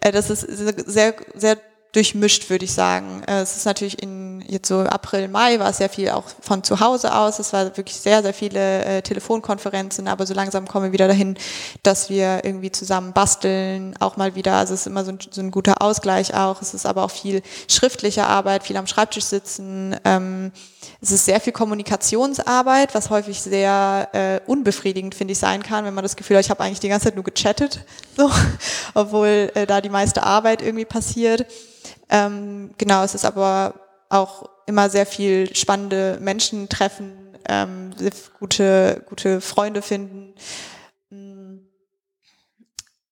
Äh, das ist sehr, sehr durchmischt, würde ich sagen. Äh, es ist natürlich in jetzt so April, Mai war es sehr viel auch von zu Hause aus. Es war wirklich sehr, sehr viele äh, Telefonkonferenzen, aber so langsam kommen wir wieder dahin, dass wir irgendwie zusammen basteln, auch mal wieder. Also es ist immer so ein, so ein guter Ausgleich auch. Es ist aber auch viel schriftliche Arbeit, viel am Schreibtisch sitzen. Ähm, es ist sehr viel Kommunikationsarbeit, was häufig sehr äh, unbefriedigend, finde ich, sein kann, wenn man das Gefühl hat, ich habe eigentlich die ganze Zeit nur gechattet, so, obwohl äh, da die meiste Arbeit irgendwie passiert. Ähm, genau, es ist aber auch immer sehr viel spannende Menschen treffen, ähm, gute, gute Freunde finden. Mm.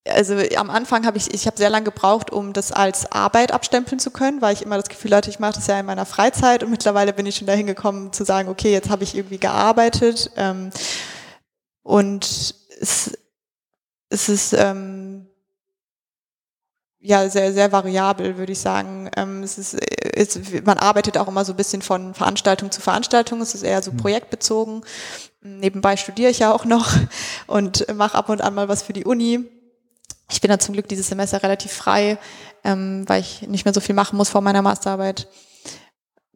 Also am Anfang habe ich, ich habe sehr lange gebraucht, um das als Arbeit abstempeln zu können, weil ich immer das Gefühl hatte, ich mache das ja in meiner Freizeit und mittlerweile bin ich schon dahin gekommen zu sagen, okay, jetzt habe ich irgendwie gearbeitet ähm, und es, es ist ähm, ja sehr, sehr variabel, würde ich sagen. Ähm, es ist, es, man arbeitet auch immer so ein bisschen von Veranstaltung zu Veranstaltung. Es ist eher so mhm. projektbezogen. Nebenbei studiere ich ja auch noch und mache ab und an mal was für die Uni. Ich bin dann zum Glück dieses Semester relativ frei, ähm, weil ich nicht mehr so viel machen muss vor meiner Masterarbeit.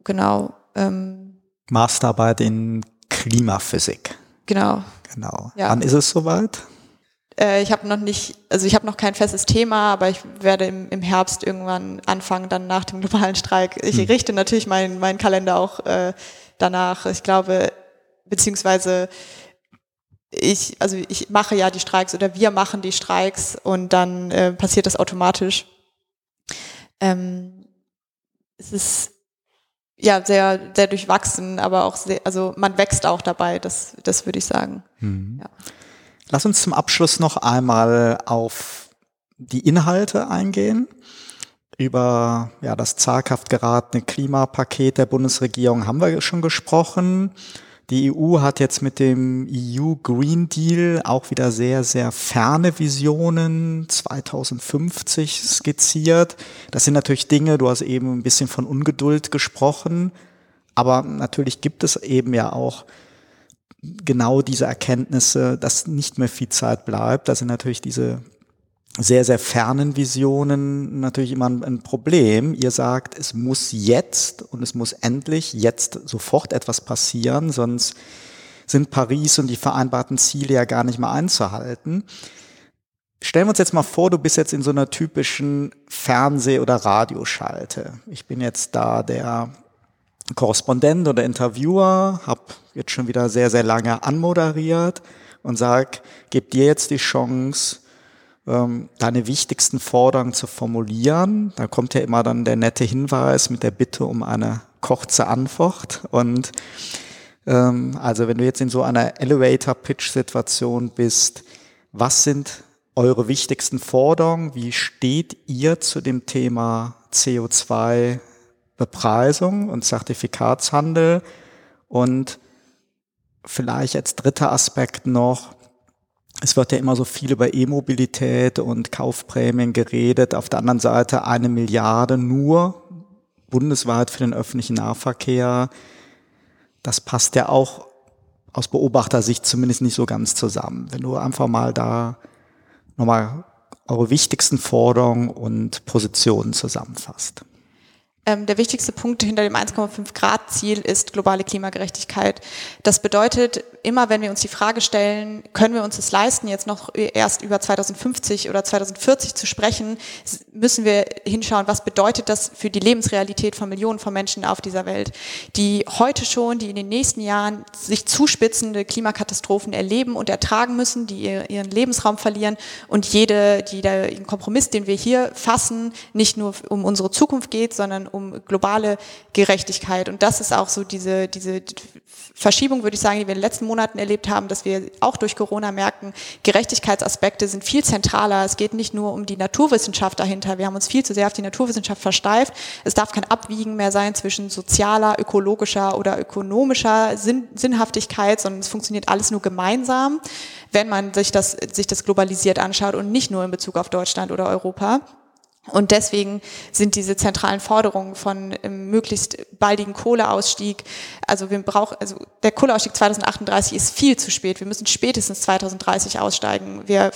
Genau. Ähm, Masterarbeit in Klimaphysik. Genau. Genau. Ja. Wann ist es soweit? Äh, ich habe noch nicht, also ich habe noch kein festes Thema, aber ich werde im, im Herbst irgendwann anfangen, dann nach dem globalen Streik. Ich hm. richte natürlich meinen mein Kalender auch äh, danach. Ich glaube, beziehungsweise ich, also ich mache ja die Streiks oder wir machen die Streiks und dann äh, passiert das automatisch. Ähm, es ist ja sehr, sehr durchwachsen, aber auch sehr, also man wächst auch dabei, das, das würde ich sagen. Mhm. Ja. Lass uns zum Abschluss noch einmal auf die Inhalte eingehen. Über ja, das zaghaft geratene Klimapaket der Bundesregierung haben wir schon gesprochen. Die EU hat jetzt mit dem EU Green Deal auch wieder sehr, sehr ferne Visionen 2050 skizziert. Das sind natürlich Dinge, du hast eben ein bisschen von Ungeduld gesprochen, aber natürlich gibt es eben ja auch genau diese Erkenntnisse, dass nicht mehr viel Zeit bleibt. Da sind natürlich diese sehr, sehr fernen Visionen natürlich immer ein Problem. Ihr sagt, es muss jetzt und es muss endlich jetzt sofort etwas passieren, sonst sind Paris und die vereinbarten Ziele ja gar nicht mehr einzuhalten. Stellen wir uns jetzt mal vor, du bist jetzt in so einer typischen Fernseh- oder Radioschalte. Ich bin jetzt da der Korrespondent oder Interviewer, habe jetzt schon wieder sehr, sehr lange anmoderiert und sag, gebe dir jetzt die Chance, ähm, deine wichtigsten Forderungen zu formulieren. Da kommt ja immer dann der nette Hinweis mit der Bitte um eine kurze Antwort. Und ähm, also wenn du jetzt in so einer Elevator-Pitch-Situation bist, was sind eure wichtigsten Forderungen? Wie steht ihr zu dem Thema CO2 Bepreisung und Zertifikatshandel und vielleicht als dritter Aspekt noch, es wird ja immer so viel über E-Mobilität und Kaufprämien geredet. Auf der anderen Seite eine Milliarde nur bundesweit für den öffentlichen Nahverkehr. Das passt ja auch aus Beobachtersicht zumindest nicht so ganz zusammen. Wenn du einfach mal da nochmal eure wichtigsten Forderungen und Positionen zusammenfasst. Ähm, der wichtigste Punkt hinter dem 1,5 Grad Ziel ist globale Klimagerechtigkeit. Das bedeutet, immer wenn wir uns die Frage stellen, können wir uns es leisten, jetzt noch erst über 2050 oder 2040 zu sprechen, müssen wir hinschauen, was bedeutet das für die Lebensrealität von Millionen von Menschen auf dieser Welt, die heute schon, die in den nächsten Jahren sich zuspitzende Klimakatastrophen erleben und ertragen müssen, die ihren Lebensraum verlieren und jede, die der Kompromiss, den wir hier fassen, nicht nur um unsere Zukunft geht, sondern um globale Gerechtigkeit. Und das ist auch so diese, diese Verschiebung, würde ich sagen, die wir in den letzten Monaten erlebt haben, dass wir auch durch Corona merken, Gerechtigkeitsaspekte sind viel zentraler. Es geht nicht nur um die Naturwissenschaft dahinter. Wir haben uns viel zu sehr auf die Naturwissenschaft versteift. Es darf kein Abwiegen mehr sein zwischen sozialer, ökologischer oder ökonomischer Sinn, Sinnhaftigkeit, sondern es funktioniert alles nur gemeinsam, wenn man sich das, sich das globalisiert anschaut und nicht nur in Bezug auf Deutschland oder Europa. Und deswegen sind diese zentralen Forderungen von ähm, möglichst baldigen Kohleausstieg, also wir brauchen, also der Kohleausstieg 2038 ist viel zu spät. Wir müssen spätestens 2030 aussteigen. Wir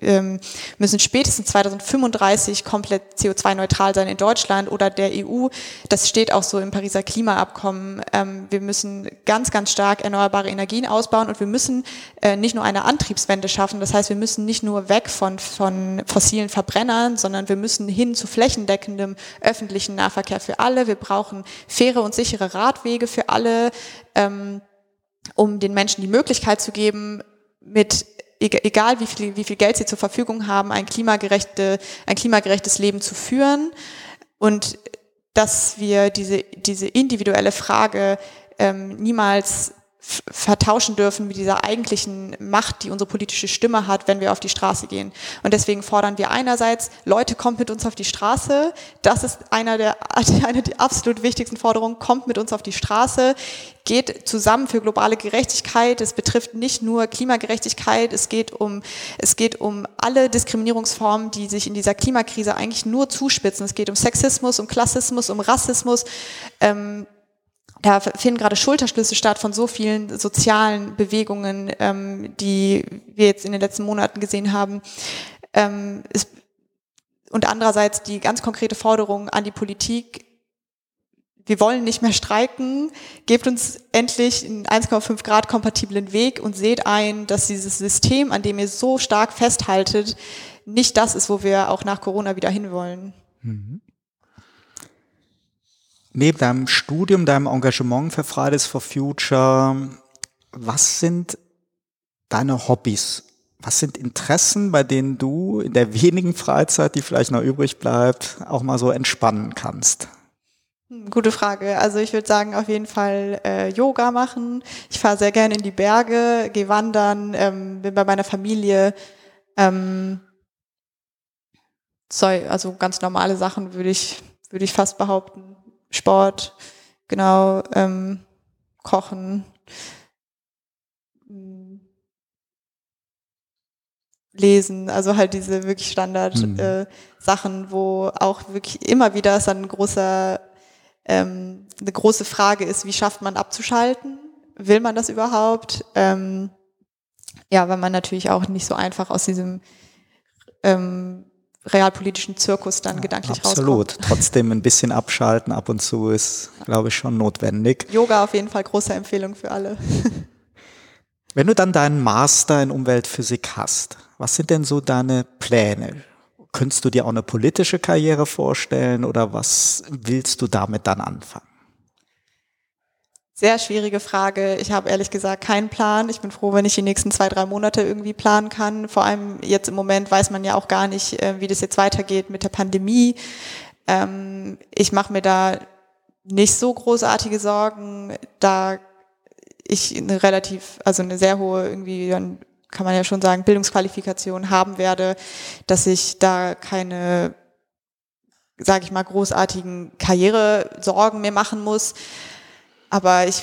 ähm, müssen spätestens 2035 komplett CO2-neutral sein in Deutschland oder der EU. Das steht auch so im Pariser Klimaabkommen. Ähm, wir müssen ganz, ganz stark erneuerbare Energien ausbauen und wir müssen äh, nicht nur eine Antriebswende schaffen. Das heißt, wir müssen nicht nur weg von, von fossilen Verbrennern, sondern wir müssen hin zu flächendeckendem öffentlichen Nahverkehr für alle. Wir brauchen faire und sichere Radwege für alle, ähm, um den Menschen die Möglichkeit zu geben, mit egal wie viel, wie viel Geld sie zur Verfügung haben, ein, klimagerechte, ein klimagerechtes Leben zu führen und dass wir diese, diese individuelle Frage ähm, niemals vertauschen dürfen mit dieser eigentlichen Macht, die unsere politische Stimme hat, wenn wir auf die Straße gehen. Und deswegen fordern wir einerseits, Leute, kommt mit uns auf die Straße. Das ist einer der, eine der absolut wichtigsten Forderungen. Kommt mit uns auf die Straße. Geht zusammen für globale Gerechtigkeit. Es betrifft nicht nur Klimagerechtigkeit. Es geht um, es geht um alle Diskriminierungsformen, die sich in dieser Klimakrise eigentlich nur zuspitzen. Es geht um Sexismus, um Klassismus, um Rassismus. Ähm, da finden gerade Schulterschlüsse statt von so vielen sozialen Bewegungen, ähm, die wir jetzt in den letzten Monaten gesehen haben. Ähm, ist, und andererseits die ganz konkrete Forderung an die Politik, wir wollen nicht mehr streiken, gebt uns endlich einen 1,5 Grad kompatiblen Weg und seht ein, dass dieses System, an dem ihr so stark festhaltet, nicht das ist, wo wir auch nach Corona wieder hinwollen. Mhm neben deinem Studium, deinem Engagement für Fridays for Future, was sind deine Hobbys? Was sind Interessen, bei denen du in der wenigen Freizeit, die vielleicht noch übrig bleibt, auch mal so entspannen kannst? Gute Frage. Also ich würde sagen, auf jeden Fall äh, Yoga machen. Ich fahre sehr gerne in die Berge, gehe wandern, ähm, bin bei meiner Familie. Ähm, also ganz normale Sachen würde ich, würde ich fast behaupten. Sport, genau, ähm, Kochen, Lesen, also halt diese wirklich Standard mhm. äh, wo auch wirklich immer wieder es ein großer, ähm, eine große Frage ist, wie schafft man abzuschalten? Will man das überhaupt? Ähm, ja, weil man natürlich auch nicht so einfach aus diesem ähm, realpolitischen Zirkus dann ja, gedanklich absolut. rauskommt. Absolut. Trotzdem ein bisschen abschalten ab und zu ist, glaube ich, schon notwendig. Yoga auf jeden Fall große Empfehlung für alle. Wenn du dann deinen Master in Umweltphysik hast, was sind denn so deine Pläne? Könntest du dir auch eine politische Karriere vorstellen oder was willst du damit dann anfangen? Sehr schwierige Frage. Ich habe ehrlich gesagt keinen Plan. Ich bin froh, wenn ich die nächsten zwei, drei Monate irgendwie planen kann. Vor allem jetzt im Moment weiß man ja auch gar nicht, äh, wie das jetzt weitergeht mit der Pandemie. Ähm, ich mache mir da nicht so großartige Sorgen, da ich eine relativ, also eine sehr hohe irgendwie, dann kann man ja schon sagen, Bildungsqualifikation haben werde, dass ich da keine, sage ich mal, großartigen Karrieresorgen mehr machen muss. Aber ich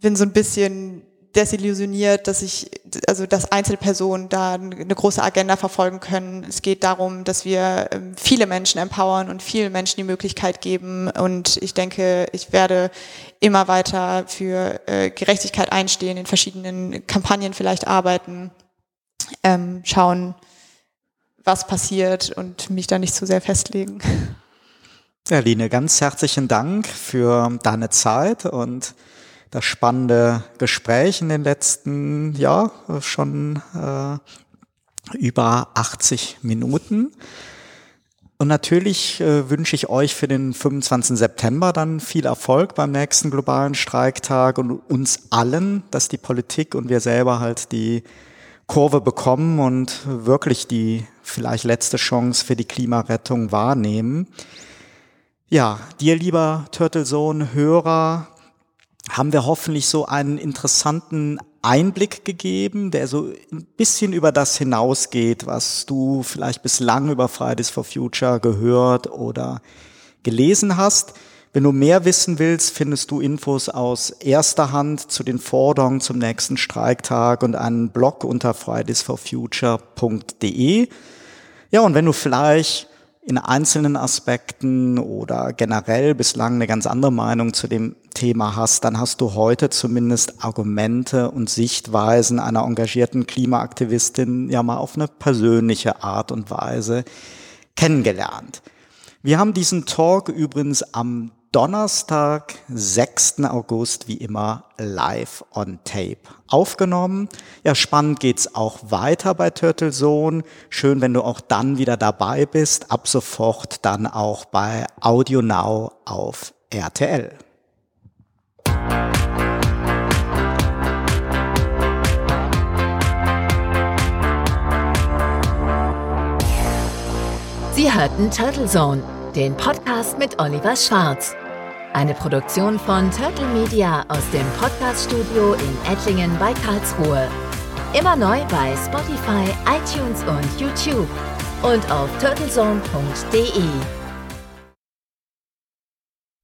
bin so ein bisschen desillusioniert, dass ich, also dass Einzelpersonen da eine große Agenda verfolgen können. Es geht darum, dass wir ähm, viele Menschen empowern und vielen Menschen die Möglichkeit geben. Und ich denke, ich werde immer weiter für äh, Gerechtigkeit einstehen, in verschiedenen Kampagnen vielleicht arbeiten, ähm, schauen, was passiert und mich da nicht zu sehr festlegen. Ja, Line, ganz herzlichen Dank für deine Zeit und das spannende Gespräch in den letzten, ja, schon äh, über 80 Minuten. Und natürlich äh, wünsche ich euch für den 25. September dann viel Erfolg beim nächsten globalen Streiktag und uns allen, dass die Politik und wir selber halt die Kurve bekommen und wirklich die vielleicht letzte Chance für die Klimarettung wahrnehmen. Ja, dir lieber Turtlesohn-Hörer, haben wir hoffentlich so einen interessanten Einblick gegeben, der so ein bisschen über das hinausgeht, was du vielleicht bislang über Fridays for Future gehört oder gelesen hast. Wenn du mehr wissen willst, findest du Infos aus erster Hand zu den Forderungen zum nächsten Streiktag und einen Blog unter fridaysforfuture.de. Ja, und wenn du vielleicht in einzelnen Aspekten oder generell bislang eine ganz andere Meinung zu dem Thema hast, dann hast du heute zumindest Argumente und Sichtweisen einer engagierten Klimaaktivistin ja mal auf eine persönliche Art und Weise kennengelernt. Wir haben diesen Talk übrigens am Donnerstag, 6. August, wie immer live on tape aufgenommen. Ja, spannend geht's auch weiter bei Turtle Zone. Schön, wenn du auch dann wieder dabei bist. Ab sofort dann auch bei Audio Now auf RTL. Sie hörten Turtle Zone den Podcast mit Oliver Schwarz. Eine Produktion von Turtle Media aus dem Podcaststudio in Ettlingen bei Karlsruhe. Immer neu bei Spotify, iTunes und YouTube und auf turtlezone.de.